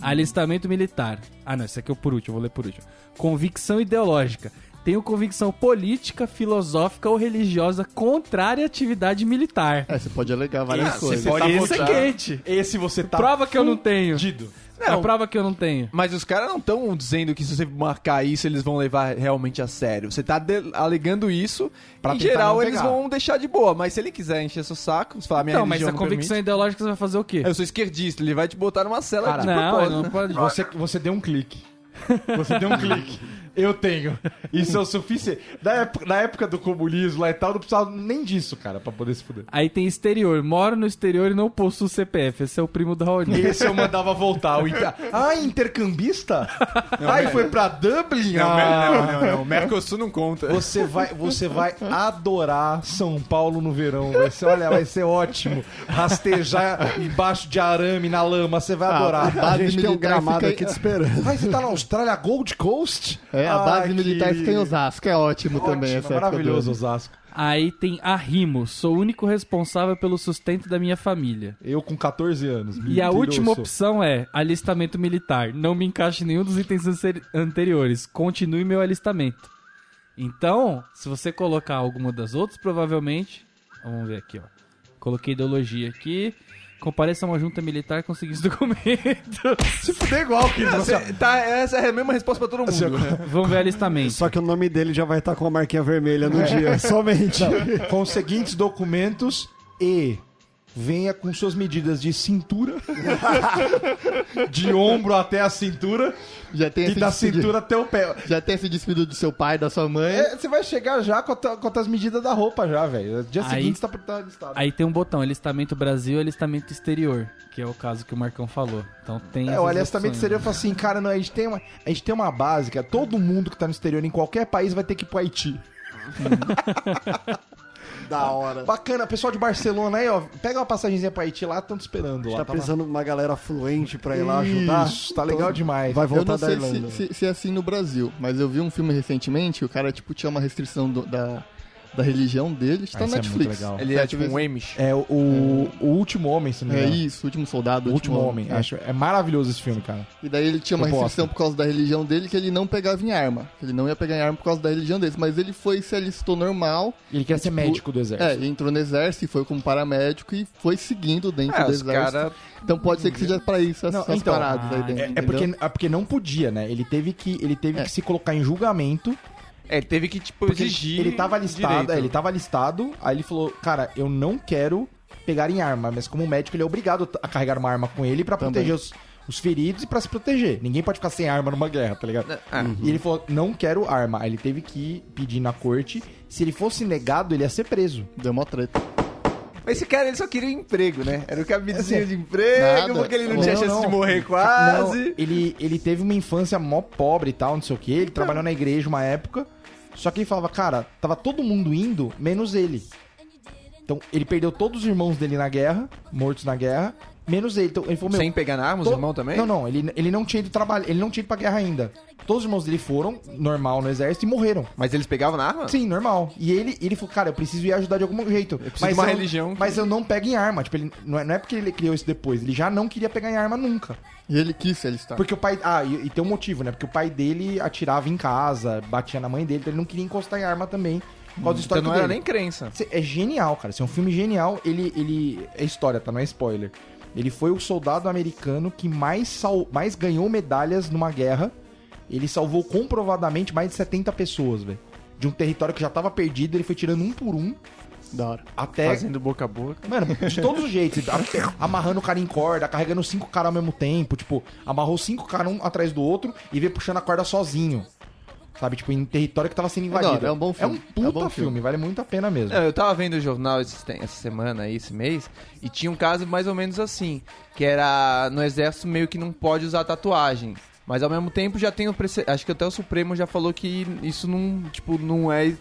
Alistamento militar. Ah, não, esse aqui é o por último, vou ler por último. Convicção ideológica. Tenho convicção política, filosófica ou religiosa contrária à atividade militar. É, você pode alegar várias Esse coisas. você Pode tá Esse é quente. Esse você tá Prova que eu não tenho. fudido. É a prova que eu não tenho. Mas os caras não estão dizendo que se você marcar isso, eles vão levar realmente a sério. Você tá alegando isso, Pra em geral não eles vão deixar de boa. Mas se ele quiser encher seu saco, você falar, minha Não, mas a não convicção permite, ideológica você vai fazer o quê? Eu sou esquerdista, ele vai te botar numa cela Cara, de não, propósito. não pode. Você, você deu um clique. Você deu um clique. Eu tenho. Isso é o suficiente. Na época, na época do comunismo lá e tal, não precisava nem disso, cara, pra poder se fuder. Aí tem exterior. Moro no exterior e não possuo CPF. Esse é o primo do Raoni. Esse eu mandava voltar. O inter... Ah, intercambista? Ai, foi pra Dublin? Não, Ah. não, não, não. Mercosul não conta. Você vai, você vai adorar São Paulo no verão. Vai ser, olha, vai ser ótimo. Rastejar embaixo de arame na lama, você vai adorar. a base A gente tem um gramado aqui te esperando. Vai, você tá na Austrália, Gold Coast? É, a base Ai, militar que- fica em Osasco, é ótimo, também. Ótimo, essa época maravilhoso do- Osasco. Aí tem arrimo. Sou o único responsável pelo sustento da minha família. Eu com 14 anos. E a última opção é alistamento militar. Não me encaixe em nenhum dos itens anteriores. Continue meu alistamento. Então, se você colocar alguma das outras, provavelmente. Vamos ver aqui, ó. Coloquei ideologia aqui. Compareça a uma junta militar com os seguintes documentos. Se fuder igual, querido. Assim, Você- tá, essa é a mesma resposta pra todo mundo. né? Vamos ver alistamento. Só que o nome dele já vai estar com a marquinha vermelha no dia, somente. com os seguintes documentos e venha com suas medidas de cintura, de ombro até a cintura Já tem e da despedido- cintura até o pé. Já tem esse despedido do seu pai, da sua mãe. É, você vai chegar já com, a com as medidas da roupa já, velho. Dia Aí- seguinte você tá, listado. Aí tem um botão, alistamento Brasil e alistamento exterior, que é o caso que o Marcão falou. Então tem É, o alistamento opções, exterior né? fala assim, cara, não, a gente tem uma, a gente tem uma básica, todo mundo que tá no exterior em qualquer país vai ter que ir pro Haiti. Da hora. Bacana, pessoal de Barcelona aí, ó, pega uma passagenzinha pro Haiti lá, estão te esperando lá. Tá tá precisando de uma galera fluente pra ir lá ajudar. Isso, tá legal demais. Vai Eu voltar não da sei Irlanda. se, se, se é assim no Brasil, mas eu vi um filme recentemente, o cara, tipo, tinha uma restrição do- da, da religião dele, está Ah, na é Netflix. legal. Ele é Sete tipo um Amish. É o, o, o último homem, se não me É engano. isso, o último soldado. O último homem. é. Acho, é maravilhoso esse filme, cara. E daí ele tinha uma Proposta. restrição por causa da religião dele que ele não pegava em arma. Ele não ia pegar em arma por causa da religião dele. Mas ele foi se alistou normal. Ele quer ser Tipo, médico do É, exército. e entrou no exército e foi como paramédico e foi seguindo dentro É, do exército. caras. Então pode ser que seja pra isso essas, Não, essas então, paradas aí ah, dentro. É, é porque, é porque não podia, né? Ele teve que, ele teve É. que se colocar em julgamento. É, teve que, tipo, Porque exigir. ele tava listado, é, ele tava listado, aí ele falou, cara, eu não quero pegar em arma, mas como médico ele é obrigado a carregar uma arma com ele pra Também. proteger os, os feridos e pra se proteger. Ninguém pode ficar sem arma numa guerra, tá ligado? Ah, E ele falou, não quero arma. Aí ele teve que pedir na corte. Se ele fosse negado, ele ia ser preso. Deu uma treta. Mas esse cara, ele só queria emprego, né? Era o cabidezinho Assim, de emprego, nada. porque ele não, Não, tinha chance não. de morrer Não, quase. ele, ele teve uma infância mó pobre e tal, não sei o que. Ele trabalhou na igreja uma época. Só que ele falava, cara, tava todo mundo indo, menos ele. Então, ele perdeu todos os irmãos dele na guerra, mortos na guerra, menos ele. Então, ele falou, meu, Sem pegar na arma, os to- irmãos também? Não, não, ele, ele não tinha ido trabalhar, ele não tinha ido pra guerra ainda. Todos os irmãos dele foram, normal, no exército, e morreram. Mas eles pegavam na arma? Sim, normal. E ele, ele falou, cara, eu preciso ir ajudar de algum jeito. preciso de uma eu- religião que- Mas eu não pego em arma. Tipo, ele, não, é, não é porque ele criou isso depois. Ele já não queria pegar em arma nunca. E ele quis se alistar. Porque o pai. Ah, e, e tem um motivo, né? Porque o pai dele atirava em casa, batia na mãe dele, então ele não queria encostar em arma também. Do Então não era dele. nem crença. É genial, cara. Esse é um filme genial. Ele. ele é história, tá? Não é spoiler. Ele foi o soldado americano que mais, sal, mais ganhou medalhas numa guerra. Ele salvou comprovadamente mais de 70 pessoas, velho. De um território que já tava perdido, ele foi tirando um por um Da hora. até. Fazendo boca a boca. Mano, de todos os jeitos. Amarrando o cara em corda, carregando cinco caras ao mesmo tempo. Tipo, amarrou cinco caras um atrás do outro e veio puxando a corda sozinho. Sabe, tipo, em território que tava sendo invadido. é um bom filme. É um puta É um filme, filme. vale muito a pena mesmo. Não, eu tava vendo o jornal essa semana aí, esse mês, e tinha um caso mais ou menos assim, que era no exército meio que não pode usar tatuagem. Mas ao mesmo tempo já tem o prece... acho que até o Supremo já falou que isso não, tipo, não é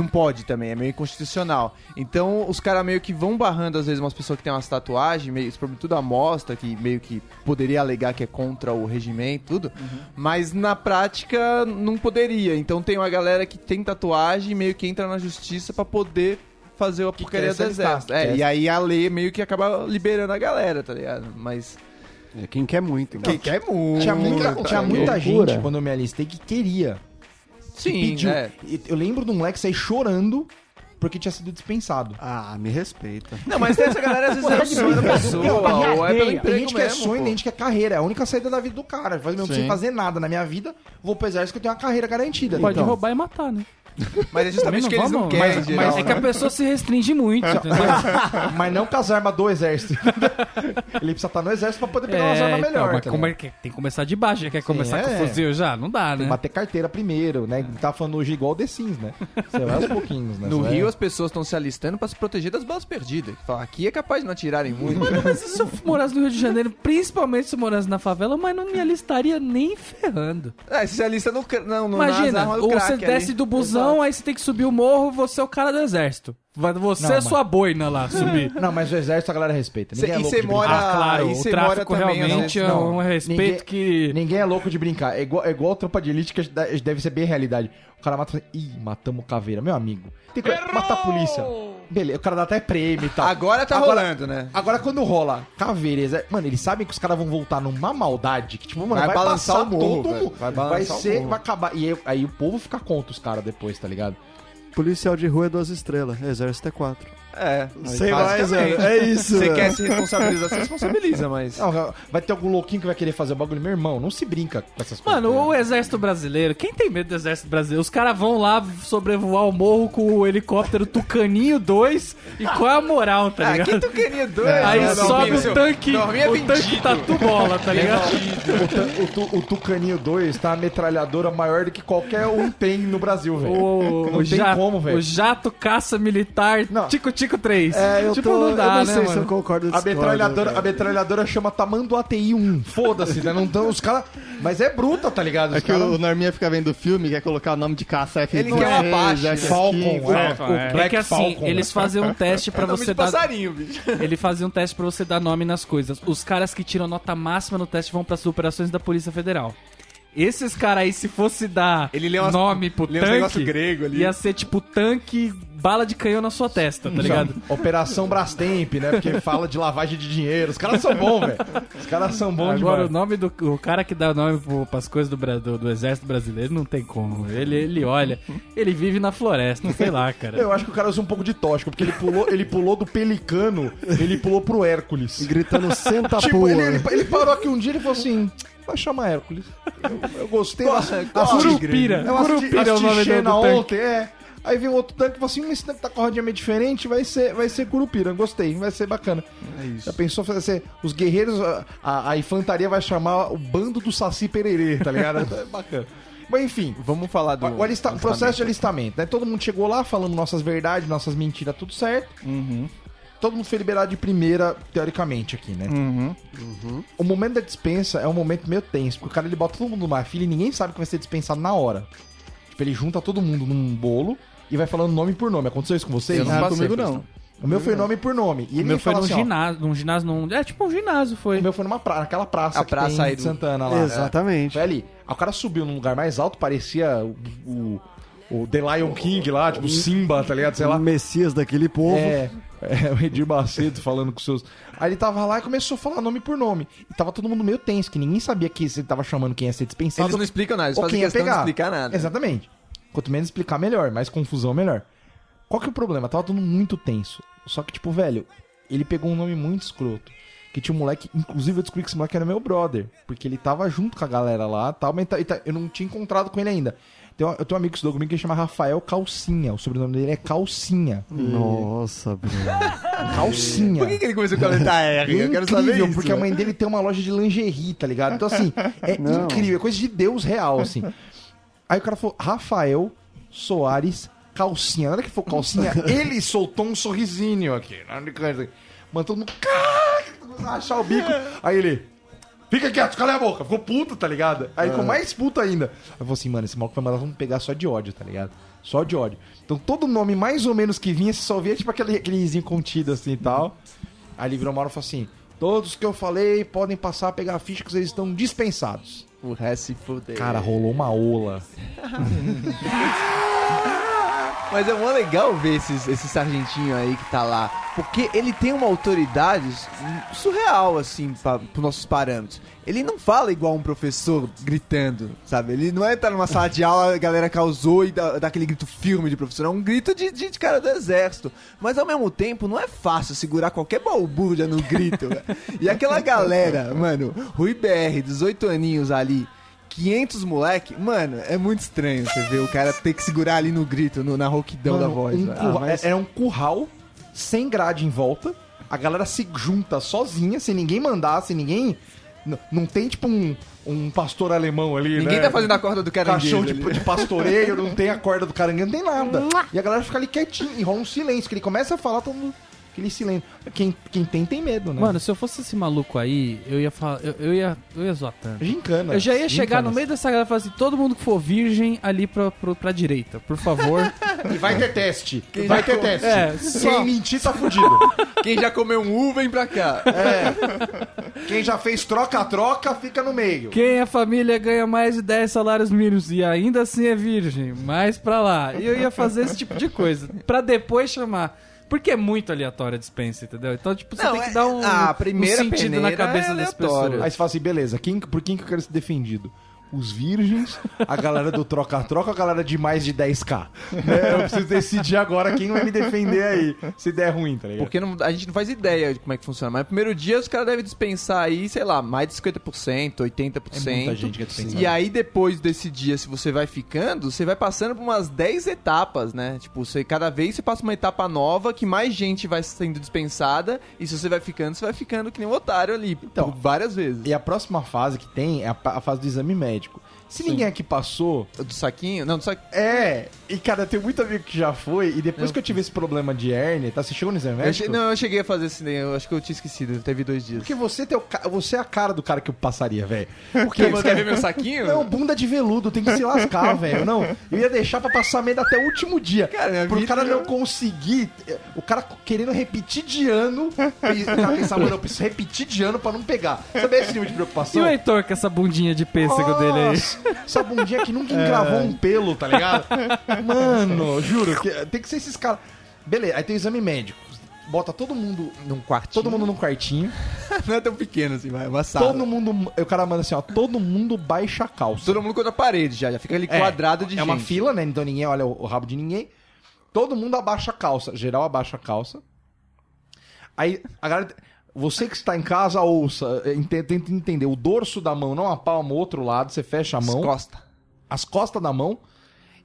não pode também, é meio inconstitucional. Então, os caras meio que vão barrando, às vezes, umas pessoas que têm umas tatuagens, meio, sobretudo a mostra, que meio que poderia alegar que é contra o regimento, tudo. Mas na prática não poderia. Então tem uma galera que tem tatuagem e meio que entra na justiça pra poder fazer a porcaria do exército. que É, e aí a lei meio que acaba liberando a galera, tá ligado? Mas. É, quem quer muito. Quem quer muito. Tinha muita, tinha muita gente, quando eu me alistei, que queria. Sim, pediu. é. E Eu lembro de um moleque sair chorando porque tinha sido dispensado. Ah, me respeita. Não, mas essa galera às vezes é o sonho da pessoa, ou é pelo Tem emprego gente que é mesmo, sonho, pô. tem gente que é carreira. É a única saída da vida do cara. Faz mesmo Sim. sem fazer nada na minha vida. Vou pro exército que eu tenho uma carreira garantida. Pode Então, roubar e matar, né? Mas é justamente Também que eles não vamos- querem, mas- geral, mas é que né? a pessoa se restringe muito, entendeu? Mas não com as armas do exército. Ele precisa estar no exército pra poder pegar umas É, armas então, melhor. mas tá como é que tem que começar de baixo, já quer começar é. com o fuzil já? Não dá, Tem né? que bater carteira primeiro, né? Tá falando hoje igual o The Sims, né? Você vai aos pouquinhos, né? No Rio, as pessoas estão se alistando pra se proteger das balas perdidas. Que fala, aqui é capaz de não atirarem muito. Mas e se eu morasse no Rio de Janeiro, principalmente se eu morasse na favela, mas não me alistaria nem ferrando. é, se alista no, não, no, Imagina, nas armas do ou crack você ali. desce do busão, aí você tem que subir o morro, você é o cara do exército. Vai- Você Não, é mas- sua boina lá, subir. Não, mas o exército a galera respeita. Cê- Ninguém é e louco de mora- brincar. Ah, claro, e o você tráfico mora também, realmente né? é um respeito ninguém- que... Ninguém é louco de brincar. É igual, é igual a tropa de elite que deve ser bem realidade. O cara mata e fala, ih, matamos caveira. Meu amigo. Tem que matar a polícia. Beleza, o cara dá até prêmio e tal. Agora tá Agora- rolando, né? Agora quando rola caveira, exa- mano, eles sabem que os caras vão voltar numa maldade que, tipo, mano, Vai vai, balançar passar o morro, todo mundo. Vai Vai, balançar o ser, morro. vai acabar. E aí, aí o povo fica contra os caras depois, tá ligado? Policial de rua é duas estrelas, exército é quatro. É. Sei mais, velho. É isso. Você quer se responsabilizar, se responsabiliza, mas... Não, vai ter algum louquinho que vai querer fazer o bagulho. Meu irmão, não se brinca com essas coisas. Mano, tá o exército brasileiro, quem tem medo do exército brasileiro? Os caras vão lá sobrevoar o morro com o helicóptero Tucaninho 2 e qual é a moral, tá Ah, ligado? que tucaninha doido. Aí né, sobe Norminha, o seu- tanque, Norminha é o tanque vendido. tatu bola, tá ligado? O, tu- o, tu- o Tucaninho 2 tá a metralhadora maior do que qualquer um tem no Brasil, velho. O, Não o tem ja- como, velho. O jato caça militar Não. Tico Tico 3. É, eu tipo, tô, não dá, eu não né, sei se mano? eu concordo A metralhadora, a metralhadora chama Tamanduá ATI 1. Foda-se, né? Não tão, os caras. Mas é bruta, tá ligado? Os É que cara- o Norminha fica vendo o filme, quer colocar o nome de caça F-16, Ele quer uma Apache, F-15. Falcon, é. Falcon, é. Black É que assim, Falcon, eles fazem um teste pra É você dar. passarinho, bicho. Ele fazia um teste pra você dar nome nas coisas. Os caras que tiram nota máxima no teste vão pras operações da Polícia Federal. Esses caras aí, se fosse dar umas- nome pro tanque, grego ali. ia ser tipo tanque, bala de canhão na sua testa, tá ligado? Operação Brastemp, né? Porque fala de lavagem de dinheiro. Os caras são bons, velho. Os caras são bons Agora, o nome do o cara que dá nome pro, pras coisas do, do, do exército brasileiro não tem como. Ele, ele olha, ele vive na floresta, sei lá, cara. Eu acho que o cara usa um pouco de tóxico, porque ele pulou, ele pulou do pelicano, ele pulou pro Hércules. Gritando senta Tipo, pula. ele, ele, ele parou aqui um dia e falou assim: vai chamar Hércules. Eu, eu gostei. Eu assisti- Curupira. Assisti, Curupira é o nome do, tanque. ontem, é. Aí vem outro tanque e falou assim: "Hum, esse tanque tá com a rodinha meio diferente, vai ser, vai ser Curupira. Gostei, vai ser bacana. É isso. Já pensou fazer assim, os guerreiros, a, a, a infantaria vai chamar o bando do Saci Pererê, tá ligado? É bacana. Mas enfim, Vamos falar do... o, alista- processo de alistamento, né? Todo mundo chegou lá falando nossas verdades, nossas mentiras, tudo certo. Uhum. Todo mundo foi liberado de primeira, teoricamente, aqui, né? Uhum. O momento da dispensa é um momento meio tenso, porque o cara ele bota todo mundo numa fila e ninguém sabe que vai ser dispensado na hora. Tipo, ele junta todo mundo num bolo e vai falando nome por nome. Aconteceu isso com vocês? Eu não Ah, passei comigo não. O meu foi nome por nome. E O ele meu foi num assim, ginásio, num ginásio, num... É tipo um ginásio, foi. O meu foi numa praça, naquela praça A que praça tem aí do- Santana lá. Exatamente. Foi ali. Aí o cara subiu num lugar mais alto, parecia o, o, o The Lion King lá, tipo Simba, tá ligado? Sei lá. O Messias daquele povo. É, é, o Edir Macedo falando com seus. Aí ele tava lá e começou a falar nome por nome. E tava todo mundo meio tenso, que ninguém sabia que você tava chamando quem ia ser dispensado. Eles não explicam nada, eles fazem quem ia questão pegar. de explicar nada. Exatamente. Quanto menos explicar, melhor. Mais confusão, melhor. Qual que é o problema? Tava todo mundo muito tenso. Só que, tipo, velho, ele pegou um nome muito escroto. Que tinha um moleque, inclusive eu descobri que esse moleque era meu brother. Porque ele tava junto com a galera lá tal, mas tá- ele tá- eu não tinha encontrado com ele ainda. Tem um- eu tenho um amigo que estudou comigo que chama Rafael Calcinha. O sobrenome dele é Calcinha. Nossa, Bruno. Calcinha. Por que, que ele começou com a letra R? Eu quero saber incrível, isso. porque a mãe dele tem uma loja de lingerie, tá ligado? Então, assim, é Não. incrível, é coisa de Deus real, assim. Aí o cara falou, Rafael Soares Calcinha. Na hora que for calcinha, ele soltou um sorrisinho aqui. Na hora que- Mano, todo mundo, "Caralho", começou a achar o bico. Aí ele, fica quieto, cala a boca. Ficou puto, tá ligado? Aí ficou mais puto ainda. Aí falou assim, mano, esse maluco vai mandar vamos pegar só de ódio, tá ligado? Só de ódio. Então todo nome mais ou menos que vinha, você só via tipo aquele, aquele risinho contido assim e tal. Aí ele virou uma hora e falou assim, todos que eu falei podem passar a pegar a ficha que vocês estão dispensados. O resto se fuder. Cara, rolou uma ola. Mas é mó legal ver esses, esse sargentinho aí que tá lá. Porque ele tem uma autoridade surreal, assim, pros nossos parâmetros. Ele não fala igual um professor gritando, sabe? Ele não é estar numa sala de aula, a galera causou e dá, dá aquele grito firme de professor. É um grito de, de, de cara do exército. Mas ao mesmo tempo, não é fácil segurar qualquer balbúrdia no grito. e aquela galera, mano, Rui BR, 18 aninhos ali. 500 moleque, mano, é muito estranho você ver o cara ter que segurar ali no grito, no- na rouquidão da voz. um Ah, mas- é, é um curral sem grade em volta. A galera se junta sozinha, sem ninguém mandar, sem ninguém. Não tem tipo um, um pastor alemão ali, Ninguém né? tá fazendo a corda do caranguejo. Caixão de, de pastoreio, não tem a corda do caranguejo, não tem nada. E a galera fica ali quietinha, e rola um silêncio, que ele começa a falar, todo mundo. Aquele silêncio. Quem, quem tem, tem medo, né? Mano, se eu fosse esse maluco aí, eu ia falar. Eu, eu ia, eu ia zoar tanto. gincana. Eu já ia chegar Gincana. no meio dessa galera e falar assim: todo mundo que for virgem ali pra, pro, pra direita, por favor. E vai ter teste. Quem vai ter com- teste. É, Quem só- mentir tá fudido. Quem já comeu um U, vem pra cá. Quem já fez troca-troca, fica no meio. Quem a família ganha mais de 10 salários mínimos e ainda assim é virgem, mais pra lá. E eu ia fazer esse tipo de coisa. Pra depois chamar. Porque é muito aleatório a dispensa, entendeu? Então, tipo, você Não, tem que é- dar um, a um primeira sentido na peneira cabeça é das pessoas. Aí você fala assim, beleza, quem, por quem que eu quero ser defendido? Os virgens, a galera do troca-troca, a galera de mais de 10k. Né? Eu preciso decidir agora quem vai me defender aí, se der ruim, tá ligado? Porque não- a gente não faz ideia de como é que funciona. Mas no primeiro dia os caras devem dispensar aí, sei lá, mais de 50%, 80%. É muita gente que é dispensada. E aí depois desse dia, se você vai ficando, você vai passando por umas 10 etapas, né? Tipo, você, cada vez você passa uma etapa nova que mais gente vai sendo dispensada. E se você vai ficando, você vai ficando que nem um otário ali. Então, várias vezes. E a próxima fase que tem é a, a fase do exame médico. Se ninguém aqui passou, Do saquinho? Não, do saquinho. é. E cara, eu tenho muito amigo que já foi, e depois que eu tive esse problema de hernia, tá? Você chegou no exame Eu che- médico? não, eu cheguei a fazer esse. Eu acho que eu tinha esquecido. Teve dois dias. Porque você, tem o ca- você é a cara do cara que eu passaria, velho. Porque você quer ver meu saquinho? Não, bunda de veludo, tem que se lascar, velho. Não, eu ia deixar pra passar medo até o último dia. Cara, minha pro vida- cara não conseguir. O cara querendo repetir de ano. E o cara pensar, mano, eu preciso repetir de ano pra não pegar. Sabe esse nível de E preocupação? o Heitor com essa bundinha de pêssego dele aí? Essa bundinha que nunca engravou um pelo, tá ligado? Mano, juro, que- tem que ser esses caras. Beleza, aí tem o exame médico. Bota todo mundo. Num quartinho. Todo mundo num quartinho. não é tão pequeno assim, vai. É uma sala. Todo mundo. O cara manda assim, ó. Todo mundo baixa a calça. Todo mundo contra a parede já, já fica ali É, quadrado de É gente. uma fila, né? Então ninguém olha o, o rabo de ninguém. Todo mundo abaixa a calça. Geral abaixa a calça. Aí, a galera. Você que está em casa, ouça. eh, Tenta entender. O dorso da mão, não a palma, o outro lado. Você fecha a mão. Costa. As costas da mão.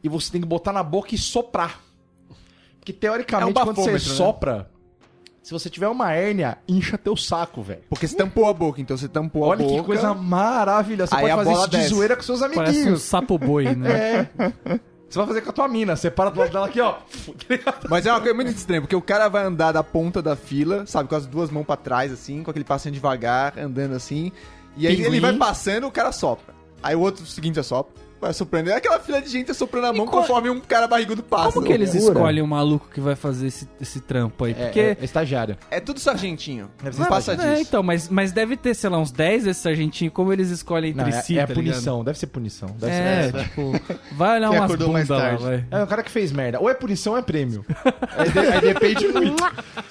E você tem que botar na boca e soprar. Porque teoricamente, É um quando você né? sopra. Se você tiver uma hérnia, incha teu saco, velho. Porque você tampou a boca, então você tampou Olha a boca. que coisa maravilhosa. Você Aí pode a fazer bola isso de desce. zoeira com seus Parece um amiguinhos. sapo boi, né? É. Você vai fazer com a tua mina. Você para do lado dela aqui, ó. Mas é uma coisa muito estranha, porque o cara vai andar da ponta da fila, sabe, com as duas mãos pra trás, assim, com aquele passinho devagar, andando assim. E aí Pinguim. ele vai passando, o cara sopra. Aí o outro seguinte assopra, vai soprando. É aquela fila de gente soprando a mão qual- conforme um cara barrigudo passa. Como que eles loucura. escolhem o maluco que vai fazer esse, esse trampo aí? Porque. é, é estagiário. É tudo sargentinho. Deve Não ser passa É, disso. então, mas, mas deve ter, sei lá, uns 10 desses sargentinhos, como eles escolhem entre Não, é, si, é tá punição, deve ser punição. Deve ligado? ser É, tipo, vai olhar Quem umas acordou mais bundas lá, tarde? vai. É o cara que fez merda. Ou é punição ou é prêmio. aí, de- aí depende muito.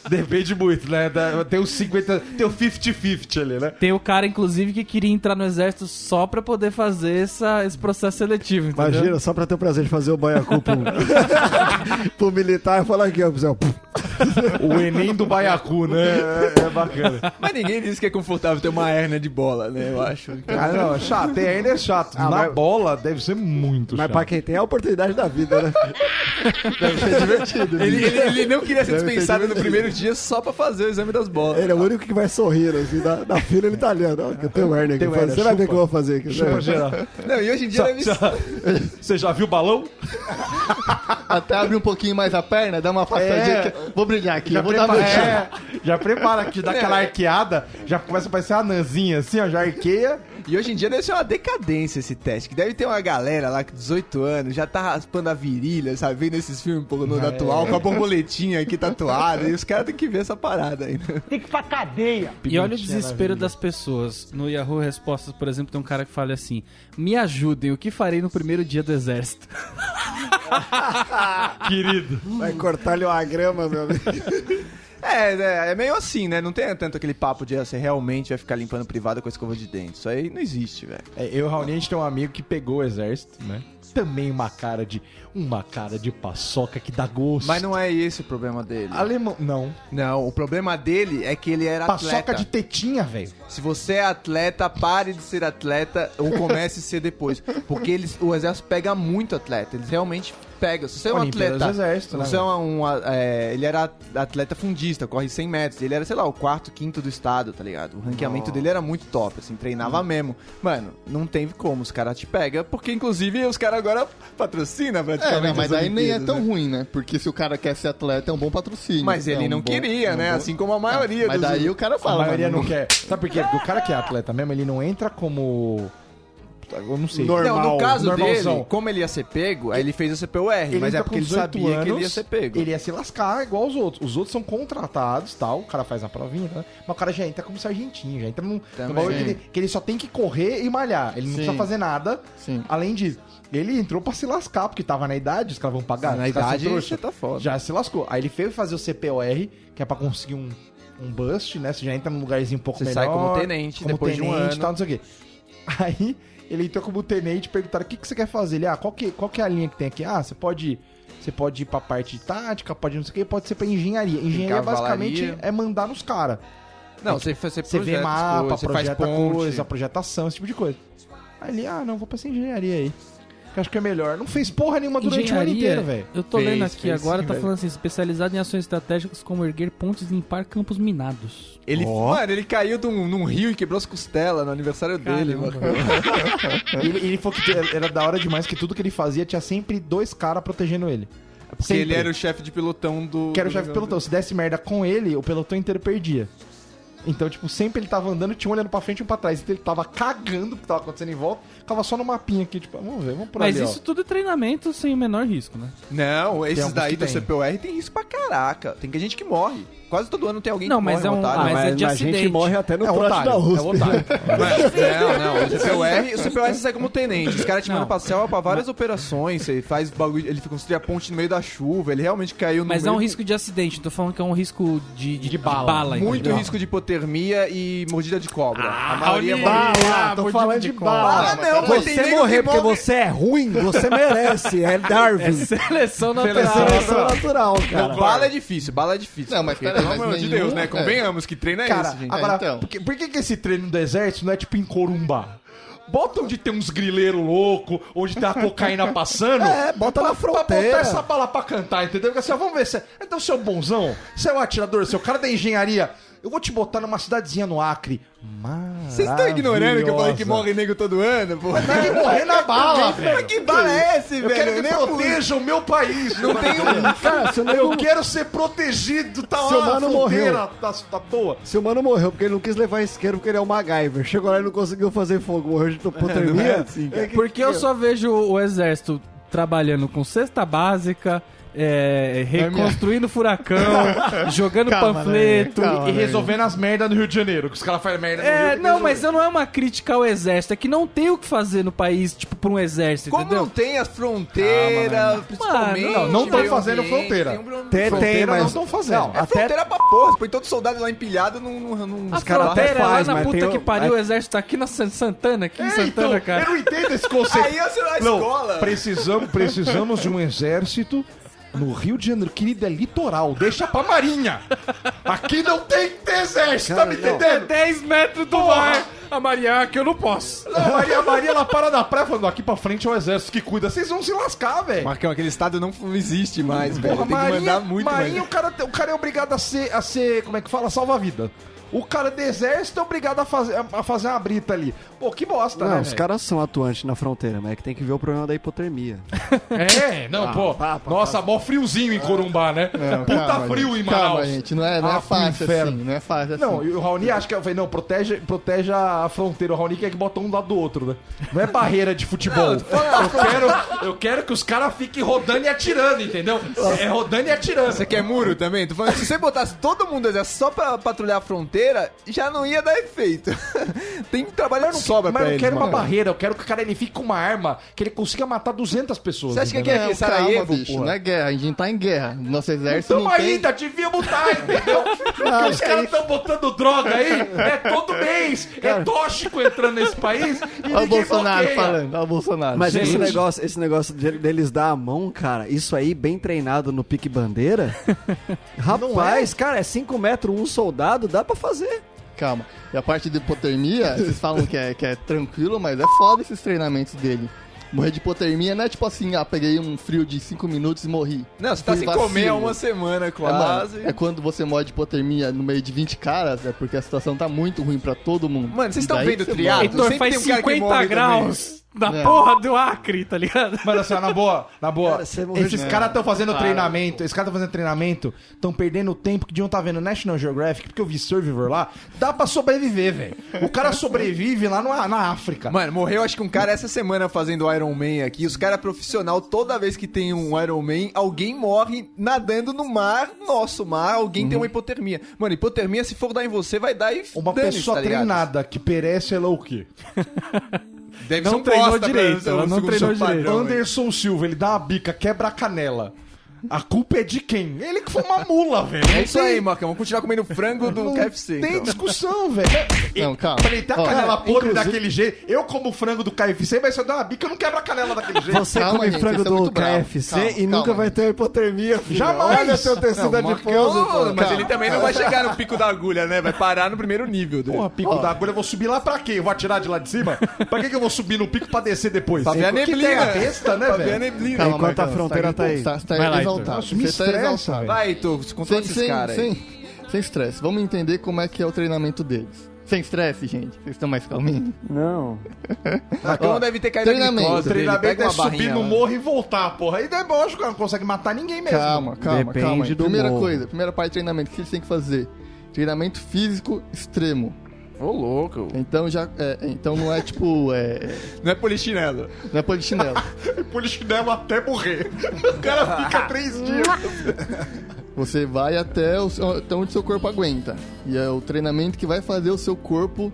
depende muito, né? Da- Tem o 50. Tem o 50-50 ali, né? Tem o cara, inclusive, que queria entrar no exército só pra poder fazer essa, esse processo seletivo, entendeu? Imagina, só pra ter o prazer de fazer o baiacu pro, pro militar e falar aqui, ó. O Enem do Baiacu, né? É, é bacana. Mas ninguém disse que é confortável ter uma hernia de bola, né? Eu acho. Ah, não, é chato. Tem ainda é chato. Ah, Na mas- bola deve ser muito Mas chato. pra quem tem é a oportunidade da vida, né? Deve ser divertido. Ele, ele- ele não queria ser Deve ser dispensado no divertido. primeiro dia só pra fazer o exame das bolas. Ele é o único que vai sorrir, assim, da, da fila ele tá olhando. Ó, que eu tenho hernia aqui. Você vai ver o que eu vou fazer aqui. Chupa né? geral. Não, e hoje em dia deve ser. Você já viu o balão? Até abrir um pouquinho mais a perna, dá uma afastadinha. É. que- Vou brilhar aqui, Já eu vou dar prepara, meu é, já prepara que dá aquela arqueada, já começa a parecer uma nanzinha assim, ó, já arqueia. E hoje em dia deve ser uma decadência esse teste. Que deve ter uma galera lá com 18 anos, já tá raspando a virilha, sabe? Vendo esses filmes um pouco no É. atual, com a borboletinha aqui tatuada. e os caras têm que ver essa parada ainda. E olha o desespero das pessoas. No Yahoo Respostas, por exemplo, tem um cara que fala assim: Me ajudem, o que farei no primeiro dia do exército? Querido. Vai cortar-lhe uma grama, meu amigo. É, é, é meio assim, né? Não tem tanto aquele papo de ah, você realmente vai ficar limpando privado com a escova de dente. Isso aí não existe, velho. É, eu e o Raoni, a gente tem um amigo que pegou o exército, né? Também uma cara de. Uma cara de paçoca que dá gosto. Mas não é esse o problema dele. Alemão. Não. Não, o problema dele é que ele era Paçoca atleta. de tetinha, velho. Se você é atleta, pare de ser atleta ou comece a ser depois. Porque eles, o exército pega muito atleta. Eles realmente pegam. Se você é um Olimpíadas atleta. Exército, né, você é um, um, é, ele era atleta fundista, corre 100 metros. Ele era, sei lá, o quarto, quinto do estado, tá ligado? O ranqueamento dele era muito top, assim, treinava mesmo. Mano, não tem como. Os caras te pegam, porque inclusive os caras agora patrocinam É, praticamente. não, mas as aí nem é tão né? ruim, né? Porque se o cara quer ser atleta, é um bom patrocínio. Mas É ele um não bom- queria, é um né? bom- Assim como a maioria Mas dos... daí o cara A fala, maioria mano, não quer. Sabe por quê? Porque o cara que é atleta mesmo, ele não entra como. Eu não sei. Normal, Não, no caso normalzão. dele, como ele ia ser pego, aí ele fez o CPUR, Ele mas é entra porque ele 18 sabia que ele ia ser pego. Ele ia se lascar igual os outros. Os outros são contratados tal. O cara faz a provinha, né? Mas o cara já entra como sargentinho, já entra num, bagulho que ele, que ele só tem que correr e malhar. Ele não Sim. precisa fazer nada. Sim. Além disso, ele entrou pra se lascar, porque tava na idade, os caras vão pagar. Na caras são idade, você tá foda. Já se lascou. Aí ele veio fazer o CPOR, que é pra conseguir um, um bust, né? Você já entra num lugarzinho um pouco Você melhor. sai como tenente como depois de um tenente ano. e tal, não sei o quê. Aí ele entrou como tenente, perguntaram o que, que você quer fazer. Ele, ah, qual que, qual que é a linha que tem aqui? Ah, você pode. Você pode ir pra parte de tática, pode ir não sei o que, pode ser pra engenharia. Engenharia basicamente é mandar nos caras. Não, você, você, Você vê mapa, você faz projeta ponte. coisa, projetação, esse tipo de coisa. Aí ele, ah, não, vou pra essa engenharia aí. Que acho que é melhor. Não fez porra nenhuma durante o ano inteiro, velho. eu tô Fez, lendo aqui fez agora, sim, tá velho. falando assim, especializado em ações estratégicas como erguer pontes e limpar campos minados. Ele, Ó. Mano, ele caiu num, num rio e quebrou as costelas no aniversário dele, Caramba. mano. ele, ele falou que era da hora demais que tudo que ele fazia tinha sempre dois caras protegendo ele. Porque Sempre. ele era o chefe de pelotão do... Que era o chefe do pelotão. Se desse merda com ele, o pelotão inteiro perdia. Então, tipo, sempre ele tava andando, tinha um olhando pra frente e um pra trás. Então ele tava cagando o que tava acontecendo em volta, ficava só no mapinha aqui, tipo, vamos ver, vamos por Mas ali, isso ó. tudo é treinamento sem o menor risco, né? Não, esses daí do tem. CPUR tem risco pra caraca. Tem que gente que morre. Quase todo ano tem alguém Não, que mas morre, é um- otário. ah, mas é de a acidente. gente morre até no É trote otário, da é USP. otário. Não, não, o CPUR, o CPUR você sai como tenente. Os caras te mandam pra selva pra várias operações. Você faz bagulho, ele construir a ponte no meio da chuva. Ele realmente caiu no Mas é meio um do- risco de acidente, tô falando que é um risco de, de, De bala. Muito entendeu? risco de hipotermia e mordida de cobra. Ah, a maioria morre. Bala, tô falando de bala. Ah, não, tem Você morrer que porque você é ruim, você merece. É Darwin. É seleção natural. Seleção natural, cara. Não, bala é difícil, bala é difícil. Não, mas peraí, pelo amor de Deus, né? é. Convenhamos que treino é Cara, esse, gente. agora, É, então. por, que, por que que esse treino do exército não é tipo em Corumbá? Bota onde tem uns grileiros loucos, onde tem a cocaína passando. É, bota na Pra fronteira. botar essa bala pra cantar, entendeu? Porque assim, ó, vamos ver se. Então, seu bonzão, é o atirador, seu cara da engenharia. Eu vou te botar numa cidadezinha no Acre. Vocês estão ignorando que eu falei que morre nego todo ano, pô? Tem que morrer na bala, Mas velho. que bala é esse, Eu velho? quero que Nem polícia- proteja o meu país. Não tem Cara, se o Eu nego- quero ser protegido, tá Seu lá na mano fronteira, tá, tá toa. Se o mano morreu porque ele não quis levar isqueiro porque ele é o MacGyver. Chegou lá e não conseguiu fazer fogo, morreu de hipotermia. assim, É que- Porque eu só vejo o exército trabalhando com cesta básica, é, reconstruindo furacão, jogando Calma, panfleto. né? Calma. E resolvendo as merdas no Rio de Janeiro, que os caras fazem merda no É, Rio não, mas eu não é uma crítica ao exército, é que não tem o que fazer no país, tipo, pra um exército, Como entendeu? não tem as fronteiras, principalmente. Não, não tão meio fazendo ambiente, fronteira. tem um- Tem, tem, Fronteira mas... não tão fazendo. Não, É até... fronteira pra porra. Você põe todo soldado lá empilhado num... num, num A caras até fronteira é lá faz, na mas puta tem o- que pariu, o exército tá aqui na San- Santana, aqui em É, Santana, então, cara. eu não entendo esse conceito. Aí é a Não, escola. precisamos, precisamos de um exército No Rio de Janeiro, querido, é litoral. Deixa pra marinha. Aqui não tem que exército, tá me entendendo? 10 metros do Porra. mar. A Maria, aqui eu não posso. Não, Maria, Maria, ela para na praia falando, aqui pra frente é o exército que cuida. Vocês vão se lascar, velho. Marcão, aquele estado não existe mais, velho. Tem que Marinha, mandar muito Marinha mais. o, cara, o cara é obrigado a ser, a ser como é que fala, salva-vida. O cara do exército é obrigado a fazer, a fazer uma brita ali. Pô, que bosta, Não, né? os velho? caras são atuantes na fronteira, mas é que tem que ver o problema da hipotermia. É, não, pô. pá, pá, Nossa, mó friozinho em Corumbá, né? Não, Puta calma, frio gente. em Manaus. Calma, gente, não é, não Ah, é fácil inferno. assim, não é fácil assim. Não, e o Raoni acha que eu falei, não, protege, protege a fronteira. O Raoni quer que bota um do lado do outro, né? Não é barreira de futebol. eu, quero, eu quero que os caras fiquem rodando e atirando, entendeu? É rodando e atirando. Você quer muro também? Tô falando, se você botasse todo mundo exército só pra patrulhar a fronteira, já não ia dar efeito. Tem trabalho de sobra Mas pra eu eles, quero uma mano. barreira, eu quero que o cara ele fique com uma arma, que ele consiga matar 200 pessoas. Você acha que entendeu? aqui é Não, Sarajevo, calma, bicho, não é guerra, a gente não tá em guerra. Nosso exército Tamo não tem... ainda, devíamos estar, entendeu? Porque os caras estão botando droga aí, é todo mês, é tóxico entrando nesse país Olha o Bolsonaro bloqueia. falando, olha o Bolsonaro. Mas Gente, esse negócio, esse negócio de- deles dar a mão, cara, isso aí bem treinado no pique bandeira. Rapaz, cara, é 5 metros um soldado, dá pra fazer. Calma. E a parte de hipotermia, vocês falam que é, que é tranquilo, mas é foda esses treinamentos dele. Morrer de hipotermia não é tipo assim, ah, peguei um frio de 5 minutos e morri. Não, você tá sem comer há vacilo. uma semana É, quase. mano, é quando você morre de hipotermia no meio de 20 caras, é porque a situação tá muito ruim pra todo mundo. Mano, vocês estão vendo que você triado? Heitor faz tem um cara que 50 morre graus da É. porra do Acre, tá ligado? Mano, assim, ó, na boa, na boa. Cara, morreu esses de- caras estão fazendo treinamento, esses caras estão fazendo treinamento, estão perdendo o tempo que deviam estar vendo National Geographic, porque eu vi Survivor lá, dá pra sobreviver, velho. O cara sobrevive lá no, na África. Mano, morreu acho que um cara essa semana fazendo Iron Man aqui. Os caras profissional, toda vez que tem um Iron Man, alguém morre nadando no mar, nosso mar, alguém tem uma hipotermia. Mano, hipotermia, se for dar em você, vai dar e Uma pessoa tá treinada que perece, ela é o quê? Deve Não ser um treinou direito, ser ela não treinou direito. Anderson Silva, ele dá uma bica, quebra a canela. A culpa é de quem? Ele que foi uma mula, velho. É isso aí, Marcão. Vamos continuar comendo frango do Não KFC. tem então. discussão, velho. Não, calma. Pra ele ter a canela podre inclusive- daquele jeito, eu como frango do KFC, mas se eu der uma bica, eu não quebro a canela daquele jeito. Você Calma, come gente, frango do. KFC Calma, e calma, nunca vai ter hipotermia, filho. Jamais. Olha teu tecido Não, adiposo, pô. mas Calma. ele também não vai chegar no pico da agulha, né? Vai parar no primeiro nível dele. Porra, pico da agulha, eu vou subir lá pra quê? Eu vou atirar de lá de cima? pra que, que eu vou subir no pico pra descer depois? Pra ver a Que neblina. né, Pra ver a velho? neblina. Calma, Enquanto a Marcão, fronteira tá aí. Tá, tá Vai lá, Nossa, me Você tá estressa. Vai, Heitor, controla Sem, esses sem, caras aí. sem, sem estresse. Vamos entender como é que é o treinamento deles. Sem estresse, gente. Vocês estão mais calminhos? Não. Ó, não deve ter caído na treinamento. O treinamento é subir barrinha no morro e voltar, porra. Aí é lógico, cara, não consegue matar ninguém mesmo. Calma, calma, Depende calma. do Primeira morro. coisa, primeira parte de treinamento, o que eles têm que fazer? Treinamento físico extremo. Ô, louco. Então já. é, então não é tipo. É, Não é polichinelo. não é polichinelo. Polichinelo até morrer. O cara fica três dias. Você vai até, o, seu- até onde seu corpo aguenta. E é o treinamento que vai fazer o seu corpo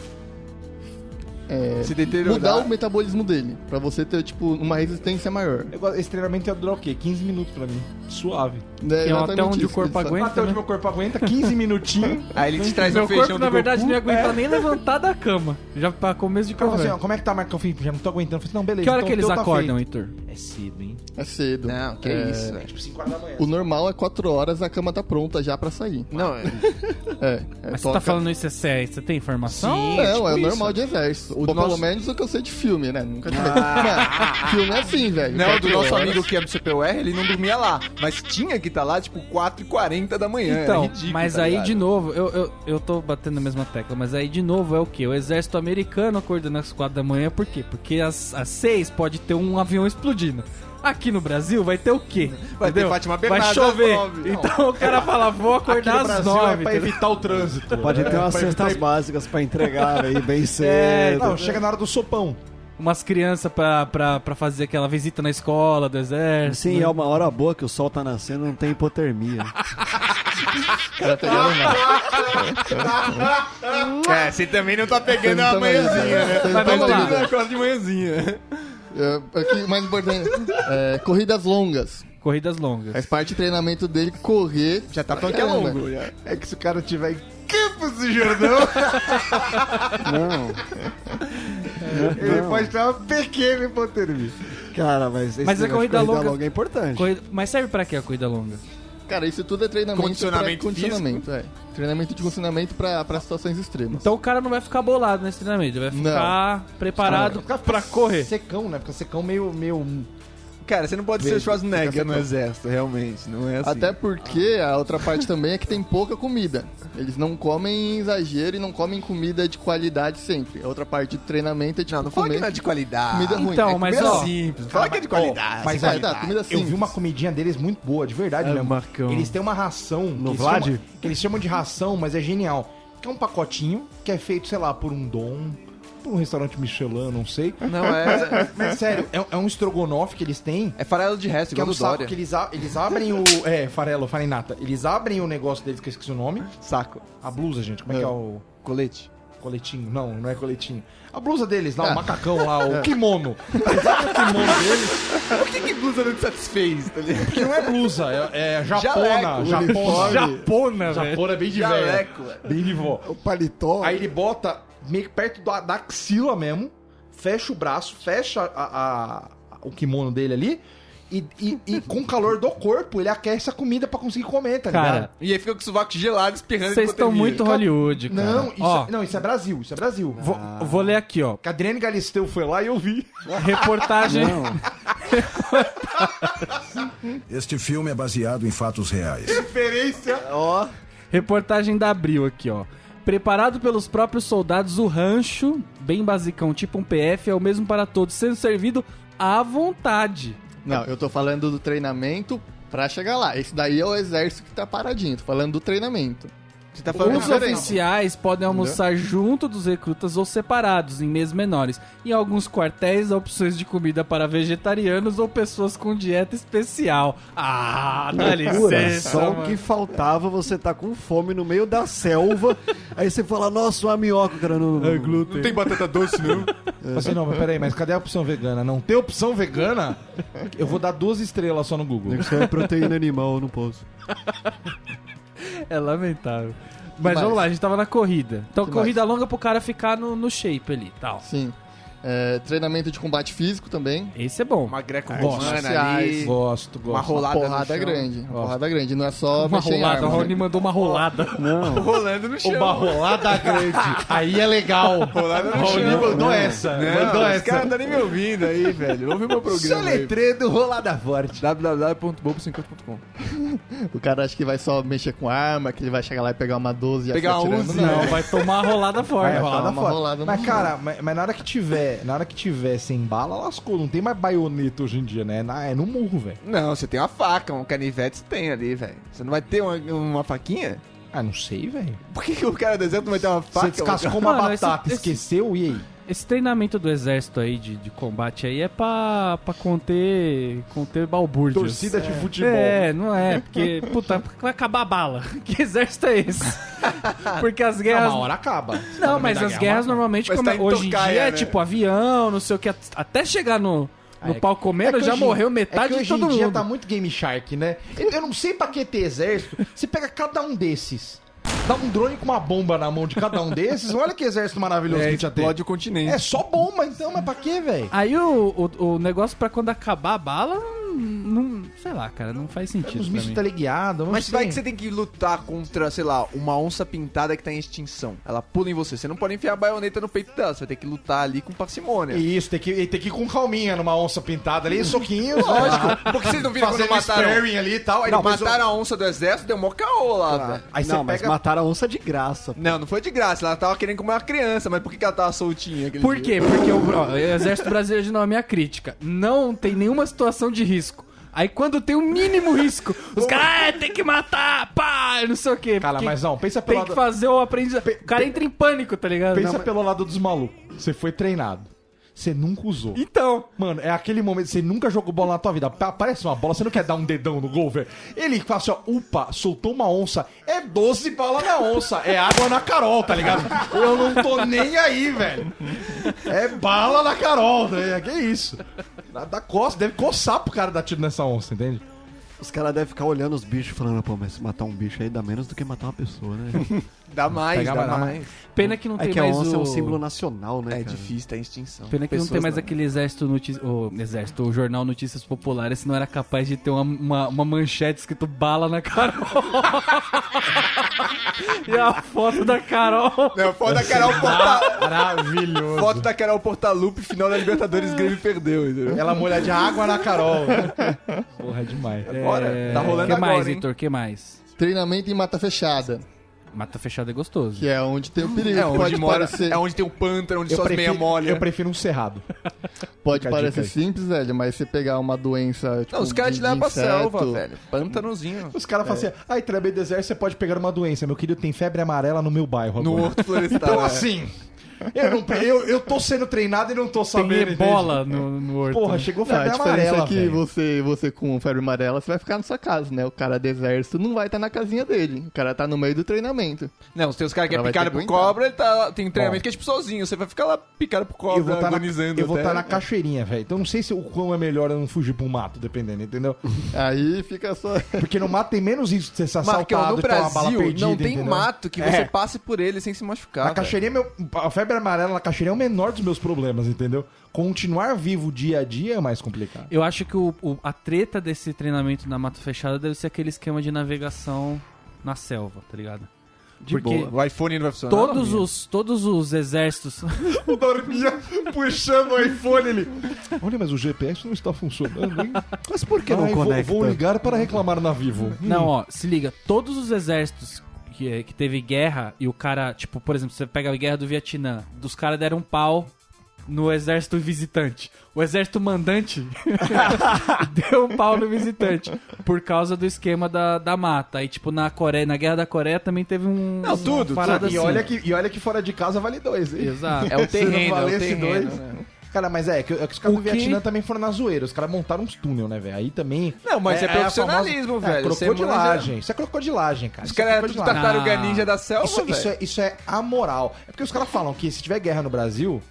é, Se deteriorar. mudar o metabolismo dele. Pra você ter, tipo, uma resistência maior. Esse treinamento ia durar o quê? 15 minutos pra mim. Suave. É Que é exatamente até onde isso o corpo que aguenta. Até onde né? meu corpo aguenta, 15 minutinhos. Aí ele te traz Meu um feijão corpo, do na verdade, Goku. não ia aguentar É. nem levantar da cama. Já pra começo de O cara fala assim, ó, conversa. como é que tá, Marcão Felipe? Já não tô aguentando. Eu falei, não, beleza. Que hora então que eles o teu tá acordam, feito. Heitor? É cedo, hein? É cedo. Não, que É, isso. Tipo 5 horas da manhã. O normal é 4 horas, a cama tá pronta já pra sair. Não, é- É. é Mas você toca- tá falando isso, é sério? Você tem informação? Sim. Não, tipo é o isso. normal de exército. O pelo menos o que eu sei de filme, né? Nunca tive. Mano, filme é assim, velho. Não, do nosso horas. amigo que é do CPUR, ele não dormia lá. Mas tinha que estar lá, tipo, 4h40 da manhã. Então, ridículo, mas tá aí ligado? de novo, eu, eu, eu tô batendo na mesma tecla, mas aí de novo é o que? O exército americano acordando às 4 da manhã, por quê? Porque às, às 6 pode ter um avião explodindo. Aqui no Brasil vai ter o quê? Vai ter Entendeu? Fátima Vai Bernardes chover. às nove. Então o cara fala, vou Aqui acordar no às Brasil 9. é pra evitar o trânsito. Pode ter É, umas cestas evitar- básicas pra entregar aí bem É, cedo. Não, chega na hora do sopão. Umas crianças pra, pra, pra fazer aquela visita na escola do exército. Sim, né? é uma hora boa que o sol tá nascendo, não tem hipotermia. Cara, pegando mal. É, você também não tá pegando Você a não tá manhãzinha, né? Não Mas tá vamos lá. de manhãzinha. É, aqui, mais importante, é, corridas longas. Corridas longas. Faz parte do treinamento dele correr. Já tá falando que é longo. É que se o cara tiver Campos do Jordão, Não. ele pode ter uma pequena hipotermia. Cara, mas esse Mas a de corrida longa- é importante. Corrida- Mas serve pra quê a corrida longa? Cara, isso tudo é treinamento Condicionamento pra condicionamento, é. Treinamento de condicionamento pra, pra situações extremas. Então o cara não vai ficar bolado nesse treinamento, ele vai Não. ficar preparado pra correr. Secão, né? Fica secão meio. meio... Cara, você não pode ser Veja, Schwarzenegger fica no exército, realmente. Não é assim. Até porque a outra parte também é que tem pouca comida. Eles não comem em exagero e não comem comida de qualidade sempre. A outra parte do treinamento é tipo Não, não fala que não é de qualidade. comida ruim. Então, É mas comida ó, simples. Fala que é de qualidade. Mas Vai aí, dar, comida eu simples. vi uma comidinha deles muito boa, de verdade É, mesmo. Marcão. Eles têm uma ração. No Vlad? chamam- que eles chamam de ração, mas é genial. Que é um pacotinho que é feito, sei lá, por um dom, por um restaurante Michelin, não sei. Não, é. Mas sério, é, é um estrogonofe que eles têm. É farelo de resto, Que é igual um do saco Dória. que eles, a- eles abrem o. É, farelo, farinata. Eles abrem o negócio deles, que eu esqueci o nome. Saco. A blusa, gente. Como é, que É. é o. Colete. Coletinho? Não, não é coletinho. A blusa deles lá, Ah. o macacão lá, o kimono. Eles abrem o kimono deles. Por que, que blusa não te satisfez, tá ligado? Que não é blusa, é, é japona. Jaleco, Japona. uniforme. Japona, velho. Japona é bem de velho. Jaleco, velho. Bem de vó. O paletó. Aí ele bota meio que perto da, da axila mesmo, fecha o braço, fecha a- a- o kimono dele ali. E, e- e com o calor do corpo, ele aquece a comida pra conseguir comer, tá ligado? Cara, E aí fica com o sovaco gelado, espirrando vocês estão muito. Hollywood, cara. Não, isso, Ó, é, não, isso é Brasil, isso é Brasil. vou, vou ler aqui, ó. Que a Adriane Galisteu foi lá e eu vi. Reportagem. Este filme é baseado em fatos reais. Referência. Ó, Reportagem da Abril aqui, ó. Preparado pelos próprios soldados, o rancho, bem basicão, tipo um PF, é o mesmo para todos, sendo servido à vontade. Não, eu tô falando do treinamento pra chegar lá. Esse daí é o exército que tá paradinho. Tô falando do treinamento. Você tá falando Os diferente. oficiais podem almoçar junto dos recrutas ou separados, em mesas menores. Em alguns quartéis, há opções de comida para vegetarianos ou pessoas com dieta especial. Ah, dá licença, só o que faltava, você tá com fome no meio da selva, aí você fala, nossa, uma minhoca, cara, não... não- Não tem batata doce, não? Assim, não, mas peraí, mas cadê a opção vegana? Não tem opção vegana? Eu vou dar duas estrelas só no Google. Isso é proteína animal, eu não posso. É lamentável. Mas mais? vamos lá, a gente tava na corrida. Então, Que corrida longa pro cara ficar no, no shape ali tal. Sim. É, treinamento de combate físico também. Esse é bom. Uma greco Artes romana marciais. ali. Gosto, gosto. Uma rolada Uma porrada grande. Uma porrada grande. Não é só Uma mexer em rolada, o Rony né? mandou uma rolada. Não, Rolando no chão. Uma rolada grande. Aí é legal. Rolada no Raoni chão. mandou essa. Não, mandou os essa. caras não tá nem me ouvindo aí, velho. Ouve meu programa aí. Soletredo rolada forte. www.bobo50.com O cara acha que vai só mexer com arma, que ele vai chegar lá e pegar uma 12 e Pegar atirando, Uzi, não. Não, vai tomar a rolada forte. Vai, rolada rolada mas, cara, mas na hora que tiver, na hora que tiver sem bala, lascou. Não tem mais baioneta hoje em dia, né? Na- É no murro, velho. Não, você tem uma faca, um canivete você tem ali, velho. Você não vai ter uma, uma faquinha? Ah, não sei, velho. Por que, que o cara do deserto não vai ter uma faca? Você descascou uma Mano, esse- batata, esse- esqueceu? E aí? Esse treinamento do exército aí de, de combate aí é pra, pra conter, conter balbúrdios. Torcida de futebol. É, não é, porque, puta, vai acabar a bala. Que exército é esse? Porque as Ah, guerras. uma hora acaba. Você tá Não, meio mas as guerra, guerras normalmente, Mas como tá é- hoje em dia, é né? tipo avião, não sei o que, até chegar no, no É, pau comendo, É já hoje- morreu é metade que de hoje todo em dia mundo. tá muito Game Shark, né? Eu eu não sei pra que ter exército. Você pega cada um desses, dá um drone com uma bomba na mão de cada um desses, olha que exército maravilhoso É, que a gente já tem. explode o continente. É só bomba então, mas pra quê, velho? Aí o, o, o negócio pra quando acabar a bala, não, sei lá, cara, não faz sentido. Os mim. teleguiados, não Mas vai que você tem que lutar contra, sei lá, uma onça pintada que tá em extinção. Ela pula em você. Você não pode enfiar a baioneta no peito dela. Você vai ter que lutar ali com parcimônia. Isso, tem que, tem que ir com calminha numa onça pintada ali, soquinhos, Lógico. lógico. Porque vocês não viram quando Fazendo mataram... sparring ali e tal. Aí Não, mataram a onça do exército, deu mó caô lá, velho. Aí você não, mas pega... mataram a onça de graça. Não, não foi de graça. Ela tava querendo comer uma criança, mas por que, que ela tava soltinha? Por dia? quê? Porque o, ó, o Exército Brasileiro de não é minha crítica. Não tem nenhuma situação de risco. Aí quando tem o mínimo risco, os caras, ah, tem que matar, pá, não sei o quê. Cara, mas não, pensa pelo Tem que lado... fazer o aprendizado. O cara entra em pânico, tá ligado? Pensa Não, mas- pelo lado dos malucos. Você foi treinado. Você nunca usou. Então, Mano, é aquele momento, você nunca jogou bola na tua vida. Pa- Aparece uma bola, você não quer dar um dedão no gol, velho. Ele fala assim, ó, upa, soltou uma onça. É 12 balas na onça. É água na Carol, tá ligado? Eu não tô nem aí, velho. É bala na Carol, né? Que isso. Dá coça, deve coçar pro cara dar tiro nessa onça, entende? Os caras devem ficar olhando os bichos falando, pô, mas matar um bicho aí dá menos do que matar uma pessoa, né? Dá mais, dá mais. mais. Pena que não É tem que a mais onça o... é um símbolo nacional, né, É cara? difícil, tá em extinção. Pena que não tem Pessoas mais aquele exército, noti... o exército, o jornal Notícias Populares, senão era capaz de ter uma, uma, uma manchete escrito bala na Carol. e a foto da Carol. Não, foto da Carol Porta... Maravilhoso. Foto da Carol Portalupe, final da Libertadores, Grêmio perdeu, entendeu? Ela molha de água na Carol. Porra, é demais. Agora, tá rolando que agora, mais, hein? Vitor? que mais? Treinamento em mata fechada, Mata fechada é gostoso. que é onde tem o perigo. É onde pode mora, parecer, é onde tem um pântano, onde Eu só as meia prefiro, molha. eu prefiro um cerrado. pode parecer simples, velho, mas você pegar uma doença. Tipo, Não, os caras te levam pra selva, velho. Pântanozinho. Os caras falam assim, ai, treinamento do exército, você pode pegar uma doença. Meu querido, tem febre amarela no meu bairro No agora. horto florestal. Então é. assim, eu, não, eu, eu tô sendo treinado e não tô Tem sabendo. ebola no, no horto. Porra, chegou Não, a febre diferença amarela, é que velho. você, você com febre amarela, você vai ficar na sua casa, né? O cara do exército não vai estar na casinha dele. O cara tá no meio do treinamento. Não, tem os caras que é picado por cobra, ele tá, tem treinamento Bom. que é tipo sozinho. Você vai ficar lá picado por Eu cobra, vou estar na, eu vou até. tá na cachoeirinha, velho. Então não sei se o quão é melhor eu não fugir pro mato, dependendo, entendeu? Aí fica só. Porque no mato tem menos risco de você ser Marcão, assaltado no uma bala Brasil perdida, não tem entendeu? mato que É. você passe por ele sem se machucar. A velho. cachoeirinha, é meu, a febre amarela na cachoeirinha é o menor dos meus problemas, entendeu? Continuar vivo dia a dia é mais complicado. Eu acho que o, o- a treta desse treinamento na mata fechada deve ser aquele esquema de navegação na selva, tá ligado? De Porque boa. O iPhone não vai funcionar. todos os, todos os exércitos. O Dorminha puxando o iPhone ele. Olha, mas o GPS não está funcionando, hein? Mas por que não Ai, vou, conecta? vou ligar para reclamar na Vivo. Não, ó, se liga, todos os exércitos que, que teve guerra e o cara, tipo, por exemplo, você pega a guerra do Vietnã, dos caras deram um pau no exército visitante. O exército mandante deu um pau no visitante por causa do esquema da, da mata. Aí, tipo, na Coreia, na guerra da Coreia também teve um. Não, tudo, parada E assim. olha, que, e olha que fora de casa vale dois, hein? Exato. É o Se não terreno, é o terreno. dois. né? Cara, mas é, que, é que os caras do que- Vietnã também foram na zoeira. Os caras montaram uns túnel, né, velho? Aí também. Não, mas é a profissionalismo, famosa- velho. É, crocodilagem. Isso é crocodilagem, cara. Os Isso é caras eram tudo tartaruga Não. ninja da selva, Isso, isso, é, isso é amoral. É porque os caras falam que se tiver guerra no Brasil,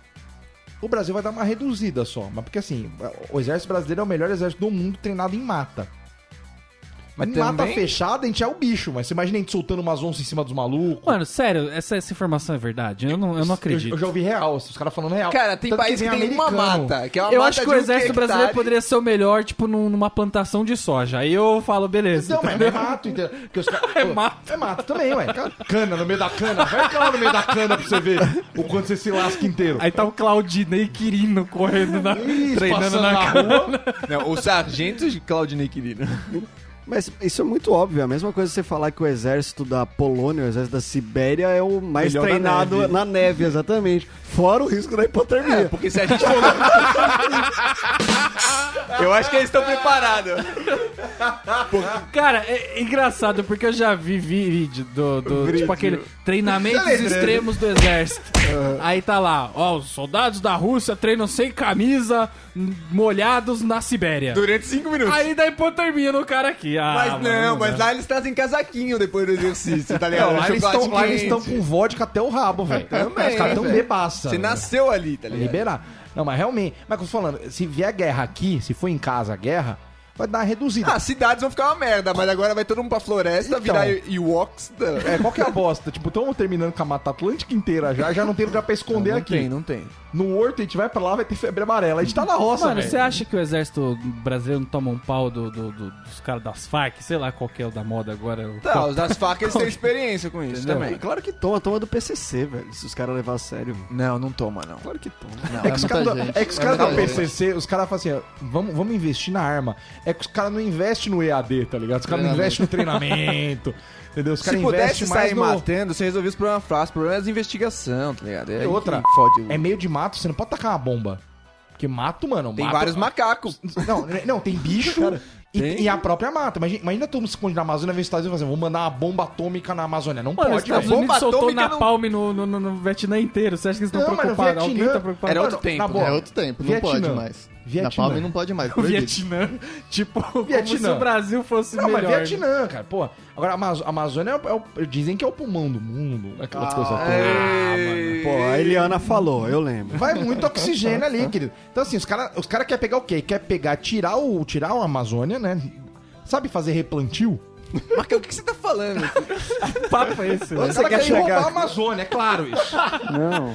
o Brasil vai dar uma reduzida só. Mas porque assim, o exército brasileiro é o melhor exército do mundo treinado em mata. Mas em mata também- fechada, a gente é o bicho, mas você imagina a gente soltando umas onças em cima dos malucos. Mano, sério, essa, essa informação é verdade? Eu não, eu não acredito. Eu, eu já ouvi real, os caras falando real. Cara, tem Tanto país que, vem tem uma americano. mata, que é uma Eu mata acho que o um exército hectare. brasileiro poderia ser o melhor, tipo, num- numa plantação de soja. Aí eu falo, beleza. Não, mas é mato, entendeu? Caras- É mato. É mato também, ué. Cana no meio da cana. Vai ficar lá no meio da cana pra você ver o quanto você se lasca inteiro. Aí tá o Claudinei Quirino correndo na. Ih, treinando na, na rua. Não, o sargento de Claudinei Quirino. Mas isso é muito óbvio. É a mesma coisa você falar que o exército da Polônia, o exército da Sibéria é o mais Melhor na treinado neve. na neve. exatamente. Fora o risco da hipotermia. Porque se a gente for... Eu acho que eles estão preparados. Cara, é engraçado porque eu já vi vídeo do. do tipo aquele treinamentos Lembrando. extremos do exército. Aí tá lá, ó, os soldados da Rússia treinam sem camisa, molhados na Sibéria. Durante cinco minutos. Aí dá hipotermia no cara aqui. Ah, Mas mano, não, mas dá. lá eles trazem casaquinho depois do exercício, tá ligado? Não, lá eles Chocolate estão lá eles quente. estão com vodka até o rabo, velho. Também, Os caras tão velho. bebaça. Você velho. nasceu ali, tá ligado? Liberar. Não, mas realmente. Mas como eu tô falando, se vier guerra aqui, se for em casa a guerra, vai dar uma reduzida. Ah, as cidades vão ficar uma merda, mas agora vai todo mundo pra floresta, Então. virar Ewoks. É, qual que é a bosta? tipo, estamos terminando com a Mata Atlântica inteira já, já não tem lugar pra esconder aqui. não tem. No horto, a gente vai pra lá, vai ter febre amarela. A gente tá na roça, Mano, velho. você acha que o exército brasileiro não toma um pau do, do- do- dos caras das Farc? Sei lá qual que é o da moda agora. o- Tá, os das facas eles têm experiência com isso Entendeu? também. Claro que toma, toma do PCC, velho. Se os caras levar a sério. Não, não toma, não. Claro que toma. Não, É que os muita caras gente. é que os É caras da muita gente. PCC, os caras falam assim, ó, vamos, vamos investir na arma. É que os caras não investem no EAD, tá ligado? Os caras não Treinamento. investem no treinamento, entendeu? Os Se caras pudesse investem mais sair no... matando, você resolvia os problemas fáceis. O problema é as investigação, tá ligado? É E outra, que fode o- é meio de mato, você não pode tacar uma bomba. Porque mato, mano... Tem mato- vários macacos. Não, não, tem bicho e, Tem. e a própria mata. Imagina, imagina todo mundo se esconde na Amazônia, vem os Estados Unidos e fazer, vamos mandar uma bomba atômica na Amazônia. Não Mano, os pode, Estados velho. Unidos Bomba soltou atômica não- napalm no, no, no, no Vietnã inteiro. Você acha que eles estão Não, mas no preocupados? Alguém Vietnã- tá preocupado? Era outro tempo. na boa. É outro tempo, não Vietnã. pode mais. Vietnã. Na Palme não pode mais. O proibido. Vietnã, tipo, como Vietnã. se o Brasil fosse Não, mas melhor. Vietnã, cara. Pô, agora a Amazo- Amazônia é, o- é dizem que é o pulmão do mundo. Aquelas Ah, coisas todas. Pô, a Eliana falou, eu lembro. Vai muito oxigênio ali, querido. Então, assim, os caras os cara querem pegar o quê? Quer pegar, tirar o, tirar a Amazônia, né? Sabe fazer replantio? Mas o que você tá falando? Que papo é esse? Os caras querem roubar a Amazônia, é claro isso. Não.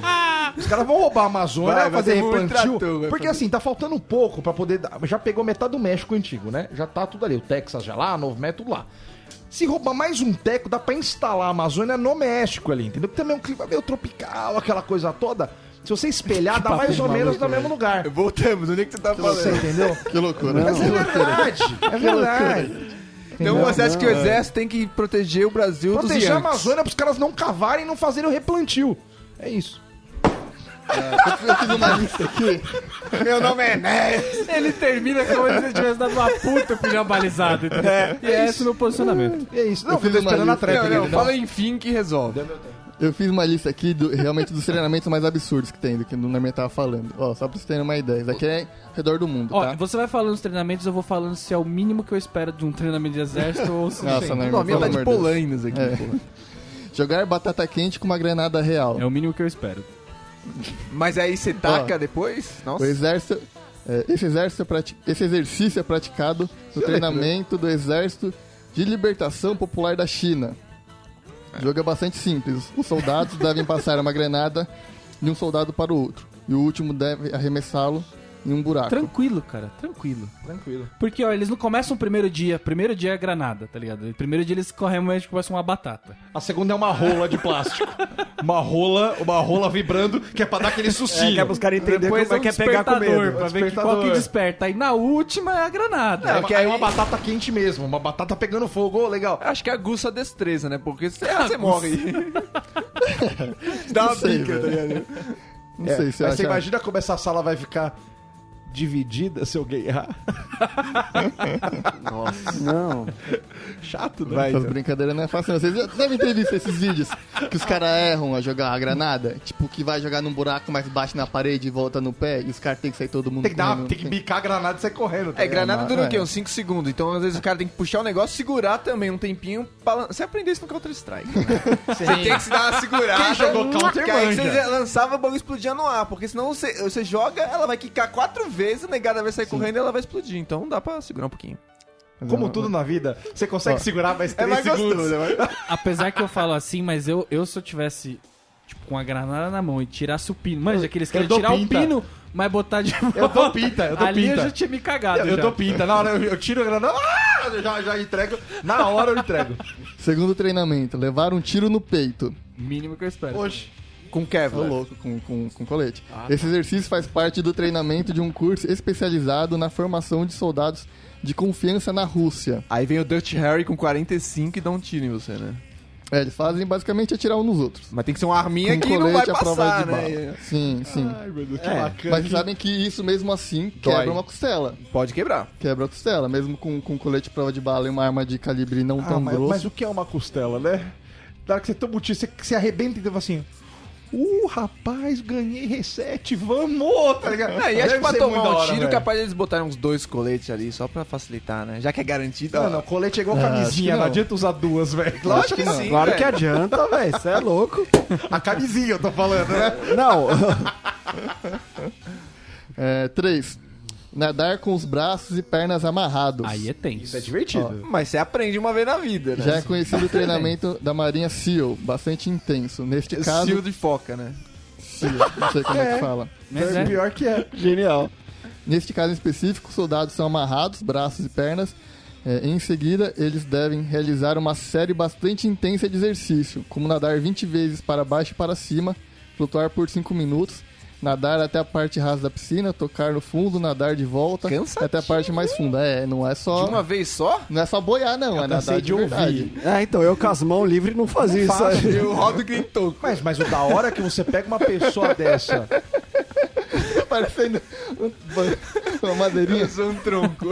Os caras vão roubar a Amazônia, Vai, vai fazer replantio. trator, porque assim, tá faltando um pouco pra poder. dar- Já pegou metade do México antigo, né? Já tá tudo ali. O Texas já lá, Novo México, tudo lá. Se roubar mais um teco, dá pra instalar a Amazônia no México ali, entendeu? Que também é um clima meio tropical, aquela coisa toda. Se você espelhar, dá mais ou menos no mesmo lugar. Voltamos, onde é que você tá Você falando? entendeu? Que loucura. Mas é verdade. É verdade. Então você acha que o exército tem que proteger o Brasil dos Proteger a Yankees? Amazônia pros caras não cavarem e não fazerem o replantio. É isso. Eu fiz uma lista aqui. Meu nome é Né. Ele termina como se ele tivesse dado uma puta pro balizado. entendeu? e é esse o meu posicionamento. É isso. Não, Eu eu tô fiz uma esperando a lista. treta. Não, não, fala enfim que resolve. Eu fiz uma lista aqui do, realmente dos treinamentos mais absurdos que tem, do que o Norman tava falando. Ó, só pra vocês terem uma ideia. Isso aqui é ao redor do mundo, Ó, tá? você vai falando os treinamentos, eu vou falando se é o mínimo que eu espero de um treinamento de exército ou se Nossa, Norman, Não, a minha tá de polainas aqui. É. Jogar batata quente com uma granada real. é o mínimo que eu espero. Mas aí você taca depois? O Nossa. exército, é, esse, exército é prati- esse exercício é praticado no treinamento do Exército de Libertação Popular da China. O jogo é bastante simples. Os soldados devem passar uma granada de um soldado para o outro. E o último deve arremessá-lo em um buraco. Tranquilo, cara, tranquilo. Tranquilo. Porque, ó, eles não começam o primeiro dia. Primeiro dia é granada, tá ligado? O primeiro dia eles correm realmente começam uma batata. A segunda é uma rola de plástico. uma rola, uma rola vibrando, que é pra dar aquele É, sucinho. que é pros caras entenderem Depois como é um que é pegar com medo. pra ver que qual que desperta. Aí na última é a granada. É, que aí é uma batata quente mesmo, uma batata pegando fogo, ô, legal. Acho que aguça a destreza, né? Porque você, você morre. Dá uma sei, pica, tá ligado? Não sei se Mas acha... você imagina como essa sala vai ficar dividida se alguém errar? Não. Chato, né? Vai, Essas então. brincadeiras não é fácil não. Vocês já devem ter visto esses vídeos que os caras erram a jogar a granada. Tipo, que vai jogar num buraco mais baixo na parede e volta no pé. E os caras tem que sair todo mundo Tem que, dar, tem que bicar a granada e sair correndo. tá É, granada dura o é. quê? Uns 5 segundos. Então, às vezes, o cara tem que puxar o negócio, segurar também um tempinho. Pra... lan- Você aprendeu isso no Counter-Strike. né? Você tem que se dar uma segurada. Quem jogou Counter que aí você lançava, o bagulho explodia no ar. Porque senão você, você joga, ela vai quicar quatro vezes, a negada vai sair correndo e ela vai explodir. Então dá pra segurar um pouquinho. Como tudo na vida, você consegue segurar mais É 3 mais segundos. gostoso, é mais... Apesar que eu falo assim, mas eu, eu se eu tivesse, tipo, com a granada na mão e tirasse o pino. Manja, aqueles querem dou tirar pinta. o pino, mas botar de volta. Eu dou pinta, eu dou Ali pinta. eu já tinha me cagado. Eu, eu já. dou pinta. Na hora eu, eu tiro a granada, ah, eu já, já entrego. Na hora eu entrego. Segundo treinamento, levar um tiro no peito. Mínimo que eu espero. Oxe. Com Ô, Kevlar. louco, com, com, com colete. Esse exercício faz parte do treinamento de um curso especializado na formação de soldados de confiança na Rússia. Aí vem o Dutch Harry com 45 e dá um tiro em você, né? É, eles fazem basicamente atirar um nos outros. Mas tem que ser uma arminha Com que não vai colete à prova passar, de né? bala. Sim, sim. Ai, meu Deus, que É, bacana. mas vocês sabem que isso mesmo assim quebra uma costela. Pode quebrar. Quebra a costela, mesmo com, com colete prova de bala e uma arma de calibre não Ah, tão mas, grosso. mas o que é uma costela, né? Na hora que você toma um tiro, você se arrebenta e fala assim... Uh, rapaz, ganhei reset, vamos, tá ligado? Não, e acho que pra tomar um hora, tiro, velho. capaz de eles botarem uns dois coletes ali, só pra facilitar, né? Já que é garantido. Não, não, colete é igual acho que camisinha, não. não. adianta usar duas, velho. Lógico que sim, Claro velho. que adianta, velho. Você é louco. A camisinha eu tô falando, né? Não. É, três. Nadar com os braços e pernas amarrados. Aí é tenso. Isso é divertido. Mas você aprende uma vez na vida, né? Já é conhecido o treinamento da Marinha SEAL, bastante intenso. Neste caso, Cio de foca, né? SEAL, não sei como é, É. que fala. Mas é é. pior que é. Genial. Neste caso em específico, os soldados são amarrados, braços e pernas. É, em seguida, eles devem realizar uma série bastante intensa de exercício, como nadar 20 vezes para baixo e para cima, flutuar por 5 minutos, nadar até a parte rasa da piscina, tocar no fundo, nadar de volta Cansativo, até a parte mais funda. É, não é só De uma vez só? não é só boiar não, é cansei nadar de de verdade. ouvir. É, então, eu com as mãos livres não fazia isso aí. Eu rodo que nem toco. Mas, mas o da hora é que você pega uma pessoa dessa Parecendo um- uma madeirinha. Eu sou um tronco.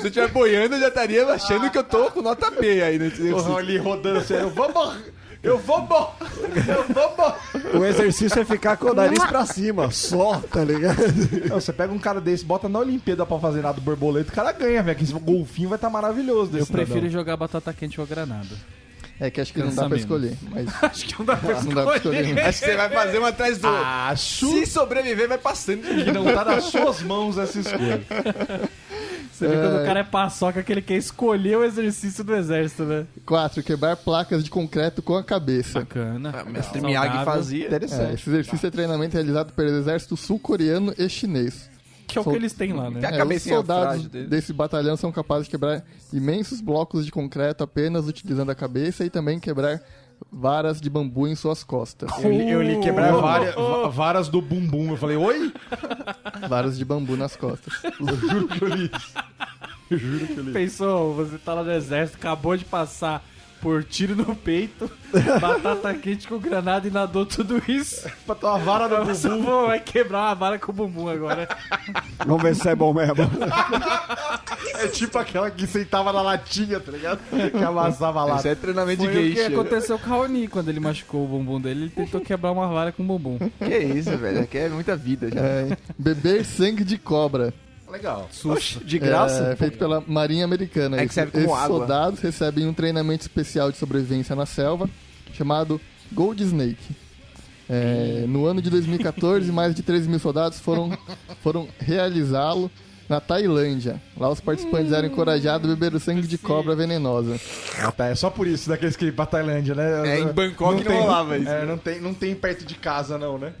Se eu estiver boiando, eu já estaria achando que eu tô com nota B aí nesse Porra, exercício. ali rodando assim, eu vou morrer, eu vou morrer, eu vou morrer. O exercício é ficar com o nariz pra cima, só, tá ligado? Não, você pega um cara desse, bota na Olimpíada pra fazer nada do borboleta, o cara ganha, velho. Que esse golfinho vai estar maravilhoso desse Eu prefiro cidadão. jogar batata quente ou granada. É que acho que não dá pra menos. escolher, mas Acho que não dá pra não dá pra escolher. Acho que você vai fazer uma atrás do outro. Acho Se sobreviver, vai passando. que não tá nas suas mãos essa escolha. Você vê quando o cara é paçoca que ele quer escolher o exercício do exército, né? 4. Quebrar placas de concreto com a cabeça. Bacana. Ah, Mestre Miyagi Saudável. fazia. É, esse exercício é treinamento realizado pelo exército sul-coreano e chinês. Que é o Sol- que eles têm lá, né? Tem a É, os soldados desse batalhão são capazes de quebrar imensos blocos de concreto apenas utilizando a cabeça e também quebrar varas de bambu em suas costas. Eu li, eu li quebrar várias- va- varas do bumbum. Eu falei, oi? Varas de bambu nas costas. Eu juro que eu li isso. Eu juro que eu li. Pensou, você tá lá no exército, acabou de passar por tiro no peito, batata quente com granada e nadou tudo isso. Pra tua vara no bumbum. vai quebrar uma vara com o bumbum agora. Vamos ver se é bom mesmo. É tipo aquela que sentava na latinha, tá ligado? Que amassava lá. Isso é treinamento de Foi o que geisha. aconteceu com o Raoni quando ele machucou o bumbum dele. Ele tentou quebrar uma vara com o bumbum. Que isso, velho. Aqui é muita vida já. É, beber sangue de cobra. Legal. Oxe, de graça? É, feito pela Marinha Americana. É que serve como Esses água. soldados recebem um treinamento especial de sobrevivência na selva, chamado Gold Snake. É, no ano de 2014, mais de 13 mil soldados foram, foram realizá-lo na Tailândia. Lá os participantes eram encorajados a beber o sangue de cobra venenosa. Ah, tá. É só por isso, daqueles que ir pra Tailândia, né? É, em Bangkok não rolava isso. É, não tem, não tem perto de casa, não, né?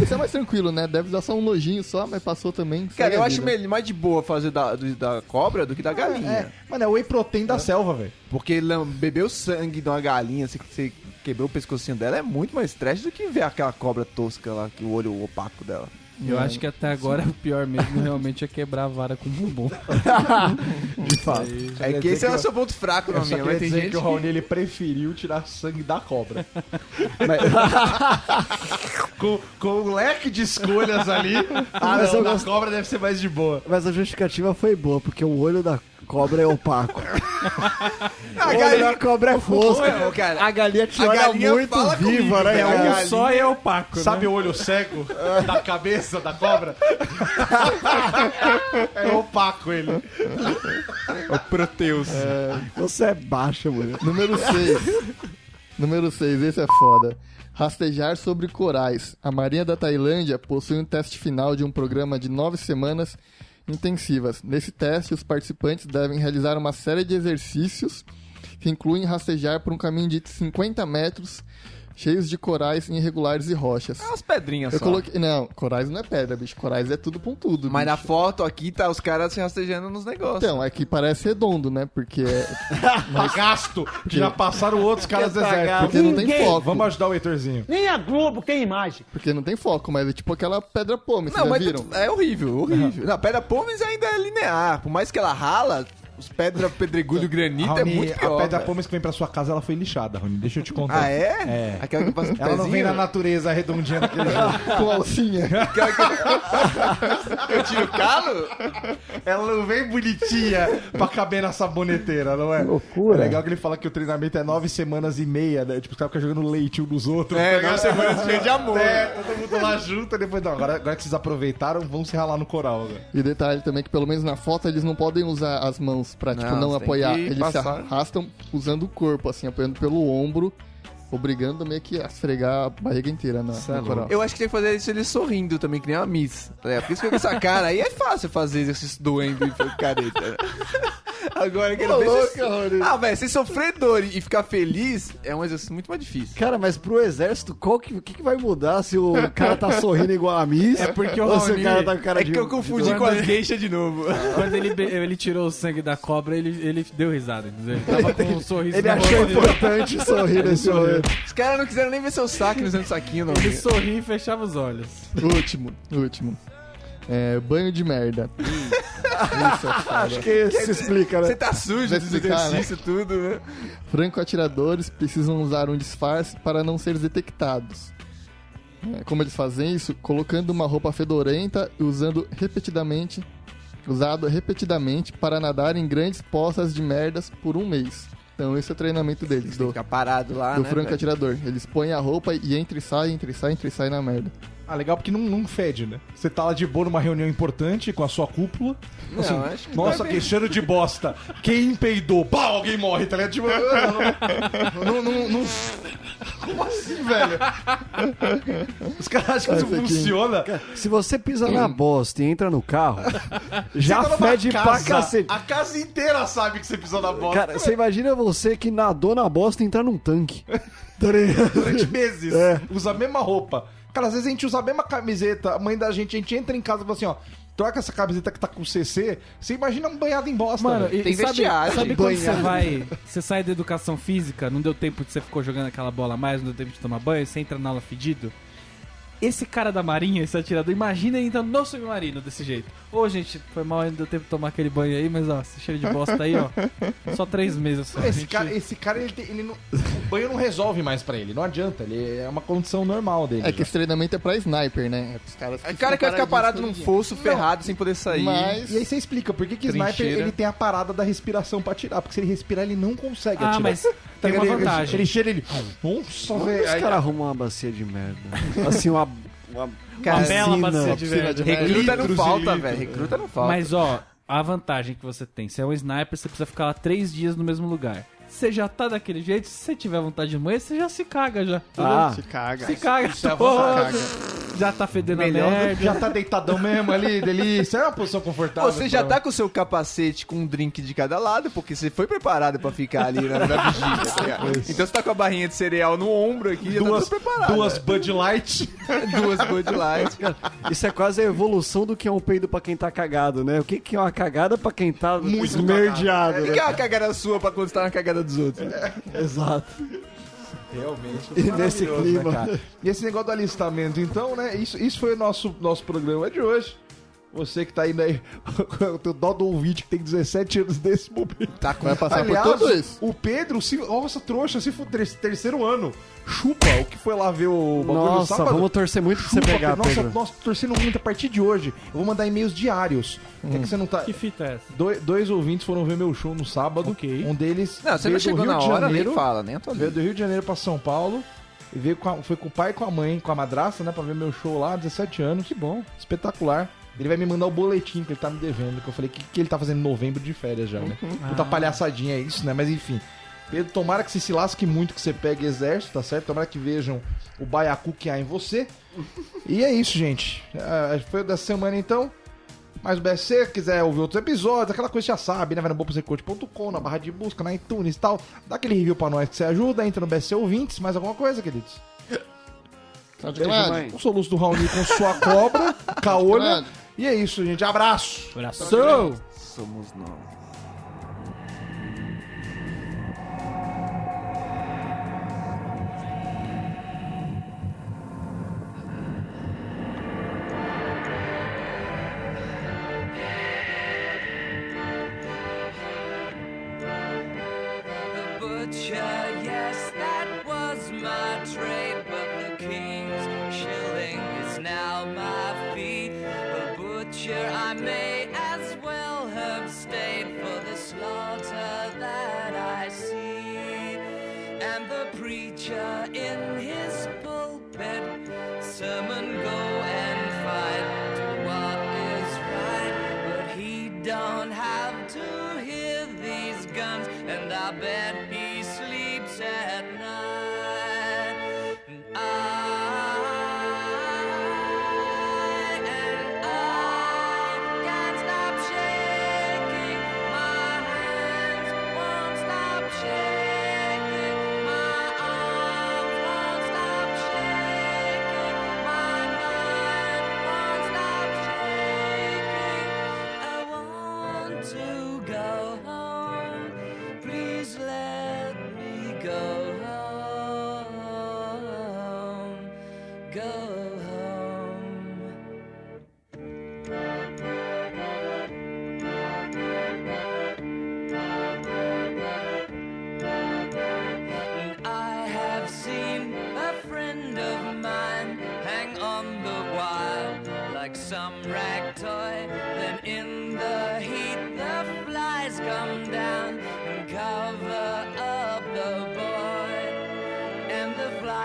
Isso é mais tranquilo, né? Deve dar só um nojinho só, mas passou também. Cara, eu acho melhor- mais de boa fazer da, do- da cobra do que da galinha. É, mano, é o whey protein da selva, velho. Porque lam- beber o sangue de uma galinha, você, você quebrou o pescocinho dela, é muito mais estresse do que ver aquela cobra tosca lá, que o olho opaco dela. Eu acho que até agora o pior mesmo realmente é quebrar a vara com o bumbum. De fato. É que esse é o seu ponto fraco, não minha, mas tem gente que o Raoni ele preferiu tirar sangue da cobra. com, com o leque de escolhas ali, ah, Mas não, da gosto- cobra deve ser mais de boa. Mas a justificativa foi boa, porque o olho da cobra é opaco. A galinha, cobra é fosco. Ô, cara, A galinha te a olha galinha muito viva, comigo, né? A Um galinha- só é opaco, Sabe né? o olho cego da cabeça da cobra? é opaco ele. o Proteus. Você é baixa, mulher. Número 6. Número 6, esse é foda. Rastejar sobre corais. A Marinha da Tailândia possui um teste final de um programa de nove semanas intensivas. Nesse teste, os participantes devem realizar uma série de exercícios que incluem rastejar por um caminho de 50 metros cheios de corais irregulares e rochas. Umas pedrinhas Eu só. coloquei. Não, corais não é pedra, bicho. Corais é tudo pontudo. Mas na bicho. foto aqui tá os caras se rastejando nos negócios. Então, é que parece redondo, né? Porque, é- Gasto, que já passaram outros caras do exército. porque não tem Ninguém- foco. Vamos ajudar o Heitorzinho. Nem a Globo tem imagem. Porque não tem foco, mas é tipo aquela pedra pome, vocês Não, já mas viram? é horrível, horrível. Não, pedra pomes ainda é linear. Por mais que ela rala, os pedra, pedregulho, granito é Raoni, muito pior. a pedra velho. pomes que vem pra sua casa, ela foi lixada, Rony. Deixa eu te contar. Ah, é? É. Aquela que passa Ela não vem pezinho? na natureza redondinha daquele jeito. Com alcinha. Eu tiro o calo? Ela não vem bonitinha pra caber na saboneteira, não é? loucura. É legal que ele fala que o treinamento é nove semanas e meia, né? Tipo, os caras ficam jogando leite um dos outros. É, nove semanas cheias de amor. É, todo mundo lá junto, e depois, não, agora, agora que vocês aproveitaram, vão se ralar no coral, né? E detalhe também que pelo menos na foto eles não podem usar as mãos pra, tipo, Não, não apoiar. Eles se passar. arrastam usando o corpo, assim, apoiando pelo ombro, obrigando meio que a esfregar a barriga inteira na, é no coral. Eu acho que tem que fazer isso ele sorrindo também, que nem uma Miss. É, porque se com essa cara aí é fácil fazer exercício doendo e ficar careta. né? Agora que ele Raoni. Ah, velho, se sofrer dor e ficar feliz é um exercício muito mais difícil. Cara, mas pro exército, qual que, o que, que vai mudar se o cara tá sorrindo igual a Miss? É porque o ou se o Raoni- cara tá com cara É de... que eu confundi com as geixas de novo. Quando ele, ele tirou o sangue da cobra, ele, ele deu risada. entendeu? Ele tava com um sorriso Ele achou importante sorrir nesse momento. Os caras não quiseram nem ver seu saco usando saquinho, não. Ele sorria e fechava os olhos. Último, último. É, banho de merda. Isso é. Acho que isso se explica, Você né? tá sujo Vai desse explicar, exercício, tudo, né? Franco-atiradores precisam usar um disfarce para não ser detectados. É, como eles fazem isso? Colocando uma roupa fedorenta e usando repetidamente, usado repetidamente para nadar em grandes poças de merdas por um mês. Então esse é o treinamento deles, do, Ficar parado lá, do né? franco-atirador. Eles põem a roupa e entra e sai, entra e sai, entra e sai na merda. Ah, legal porque não, não fede, né? Você tá lá de boa numa reunião importante com a sua cúpula. Não, Assim, acho que nossa, é que cheiro de bosta. Quem peidou? Pá, alguém morre, tá ligado? Tipo, não, não, não, não- Como assim, velho? Os caras acham que isso aqui. funciona. Se você pisa na bosta e entra no carro, já tá fede pra casa, cacete. A casa inteira sabe que você pisou na bosta. Cara, você imagina você que nadou na bosta e entrar num tanque. Tá durante meses. É. Usa a mesma roupa. Cara, às vezes a gente usa a mesma camiseta, a mãe da gente, a gente entra em casa e fala assim, ó, troca essa camiseta que tá com CC, você imagina um banhado em bosta. Mano, e, Tem sabe, vestiagem. sabe quando você vai. Você sai da educação física, não deu tempo de você ficou jogando aquela bola a mais, não deu tempo de tomar banho, você entra na aula fedido. Esse cara da marinha, esse atirador, imagina ele entrando no submarino desse jeito. Ô, gente, foi mal, não deu tempo de tomar aquele banho aí, mas ó, esse cheiro de bosta aí, ó. Só três meses só. Esse gente. cara, esse cara ele, tem- ele não, o banho não resolve mais pra ele, não adianta, ele é uma condição normal dele. É que já. esse treinamento é pra sniper, né? É pros caras O cara que vai ficar parado num fosso ferrado sem poder sair. Mas... E aí você explica por que, que Trincheira. sniper ele tem a parada da respiração pra atirar, porque se ele respirar ele não consegue Ah, atirar. mas tem uma ligado? Ele- vantagem. Ele cheira ele. Nossa, velho. os caras arrumam uma bacia de merda? Assim, uma. uma Cara, bela bacia de de merda. Recruta não falta, velho. Recruta não falta. Mas ó, a vantagem que você tem, se é um sniper, você precisa ficar lá três dias no mesmo lugar. Você já tá daquele jeito, se você tiver vontade de morrer, você já se caga já. Ah, Se caga. Se caga, é a todo. Já tá fedendo a Melhor do merda. Já tá deitadão mesmo ali, delícia. É uma posição confortável. Você já pra- tá com o seu capacete com um drink de cada lado, porque você foi preparado pra ficar ali na, na vigília, tá? Então você tá com a barrinha de cereal no ombro aqui, já duas, tá tudo preparado. duas Bud Light. duas Bud Light. Isso é quase a evolução do que é um peido pra quem tá cagado, né? O que, que é uma cagada pra quem tá Muito esmerdeado, O né? que é uma cagada sua pra quando você tá na cagada dos outros? Exato. Realmente. E nesse clima. cara? E esse negócio do alistamento, então, né? Isso, isso foi o nosso, nosso programa de hoje. Você que tá indo aí, o teu dó do ouvinte que tem 17 anos nesse momento. Tá com Vai passar Aliás, por tudo isso. o Pedro, se, nossa, trouxa, se for ter- terceiro ano, chupa o que foi lá ver o bagulho no Nossa, sábado. vamos torcer muito pra você Chupa, pegar, Pedro. Nossa, Pedro. nossa, tô torcendo muito a partir de hoje. Eu vou mandar e-mails diários. Hum. É que você não tá. Que fita é essa? Dois, dois ouvintes foram ver meu show no sábado. Ok. Um deles Não, você veio não do chegou Rio na de hora, Janeiro, nem fala, nem Veio do Rio de Janeiro pra São Paulo. E veio com a- foi com o pai e com a mãe, com a madrasta, né? Pra ver meu show lá, 17 anos. Que bom. Espetacular. Ele vai me mandar o boletim que ele tá me devendo. Que eu falei que, que ele tá fazendo em novembro de férias já, né? Puta palhaçadinha é isso, né? Mas enfim. Pedro, tomara que você se lasque muito que você pegue exército, tá certo? Tomara que vejam o baiacu que há em você. E é isso, gente. Ah, foi o dessa semana então. Mais o BSC, quiser ouvir outros episódios, aquela coisa já sabe, né? Vai no boposecoach.com, na barra de busca, na iTunes e tal. Dá aquele review pra nós que você ajuda, entra no BSC Ouvintes. Mais alguma coisa, queridos? Tá de mãe. Um soluço do Raoni com sua cobra, caolha. E é isso, gente. Abraço! Abraço! Somos nós.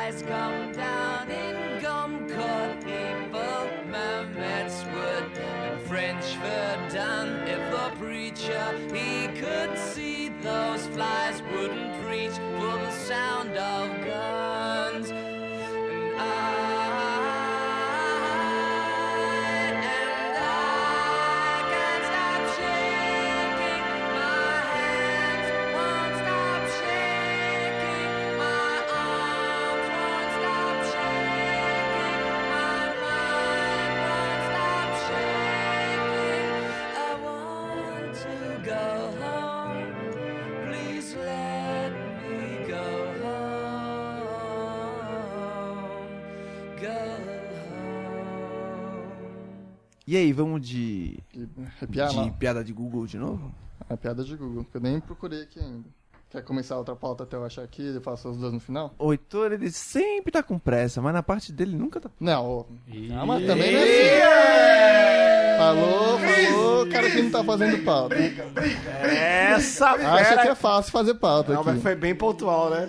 Flies come down in gum court people, Mamet's wood and French Verdun. If the preacher he could see E aí, vamos de, Arrepiar, de piada de Google de novo? É piada de Google, que eu nem procurei aqui ainda. Quer começar outra pauta até eu achar aqui e faço as duas no final? O Heitor, ele sempre tá com pressa, mas na parte dele nunca tá. Não, ô, calma, também não é assim. Falou, falou, o cara que não tá fazendo pauta. Essa Acha que é fácil fazer pauta Não, mas aqui. foi bem pontual, né?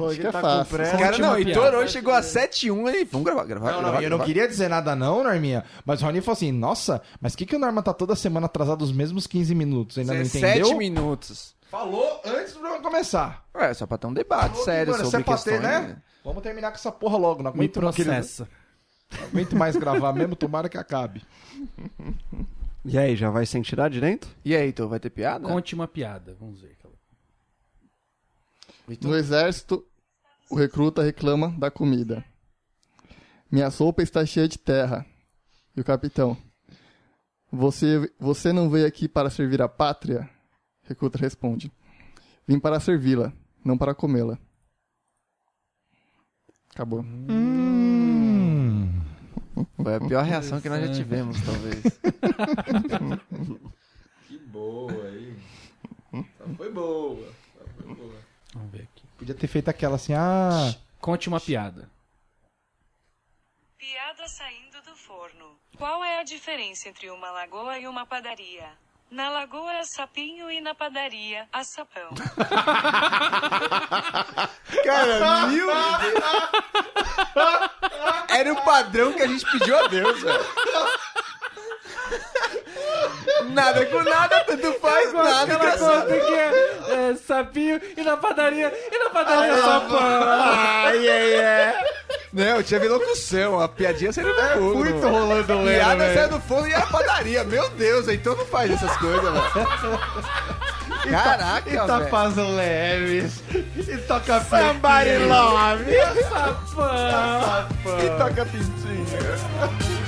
Que falou Acho que que é tá fácil. com pressa. Cara, não, o piada. hoje chegou a 7-1 e vamos gravar, gravar, Não, não, gravar. eu não gravar. queria dizer nada não, Norminha, mas o Rony falou assim, nossa, mas que que o Norma tá toda semana atrasado os mesmos 15 minutos? Ainda não entendeu? 17 minutos. Falou antes do programa começar. É, só pra ter um debate Falou que, sério mano, sobre se é pra ter, questões, né? Vamos terminar com essa porra logo, não Me aguento, não, querido. processa. Não aguento mais gravar mesmo, tomara que acabe. E aí, já vai sem tirar de dentro? E aí, Heitor, vai ter piada? Conte uma piada, vamos ver. No exército, o recruta reclama da comida. Minha sopa está cheia de terra. E o capitão, você, você não veio aqui para servir a pátria? Recruta responde, vim para servi-la, não para comê-la. Acabou. Foi a pior reação que nós já tivemos, talvez. Que boa aí. Foi boa. Vamos ver aqui. Podia ter feito aquela assim, ah... Conte uma piada. Piada saindo do forno. Qual é a diferença entre uma lagoa e uma padaria? Na lagoa é sapinho e na padaria, açapão. Cara, mil... Era o padrão que a gente pediu a Deus, velho. Nada com nada, tanto faz, nada Aquela conta que é, é sapinho e na padaria, e na padaria sapão. Ai, ai, ai. Não, tinha locução, a piadinha saiu do forno. muito rolando lendo, Piada saiu do forno e a padaria. Meu Deus, então não faz essas coisas, velho. Caraca, E tá velho. fazendo leves. E toca Somebody love. Sapão. E toca pintinho.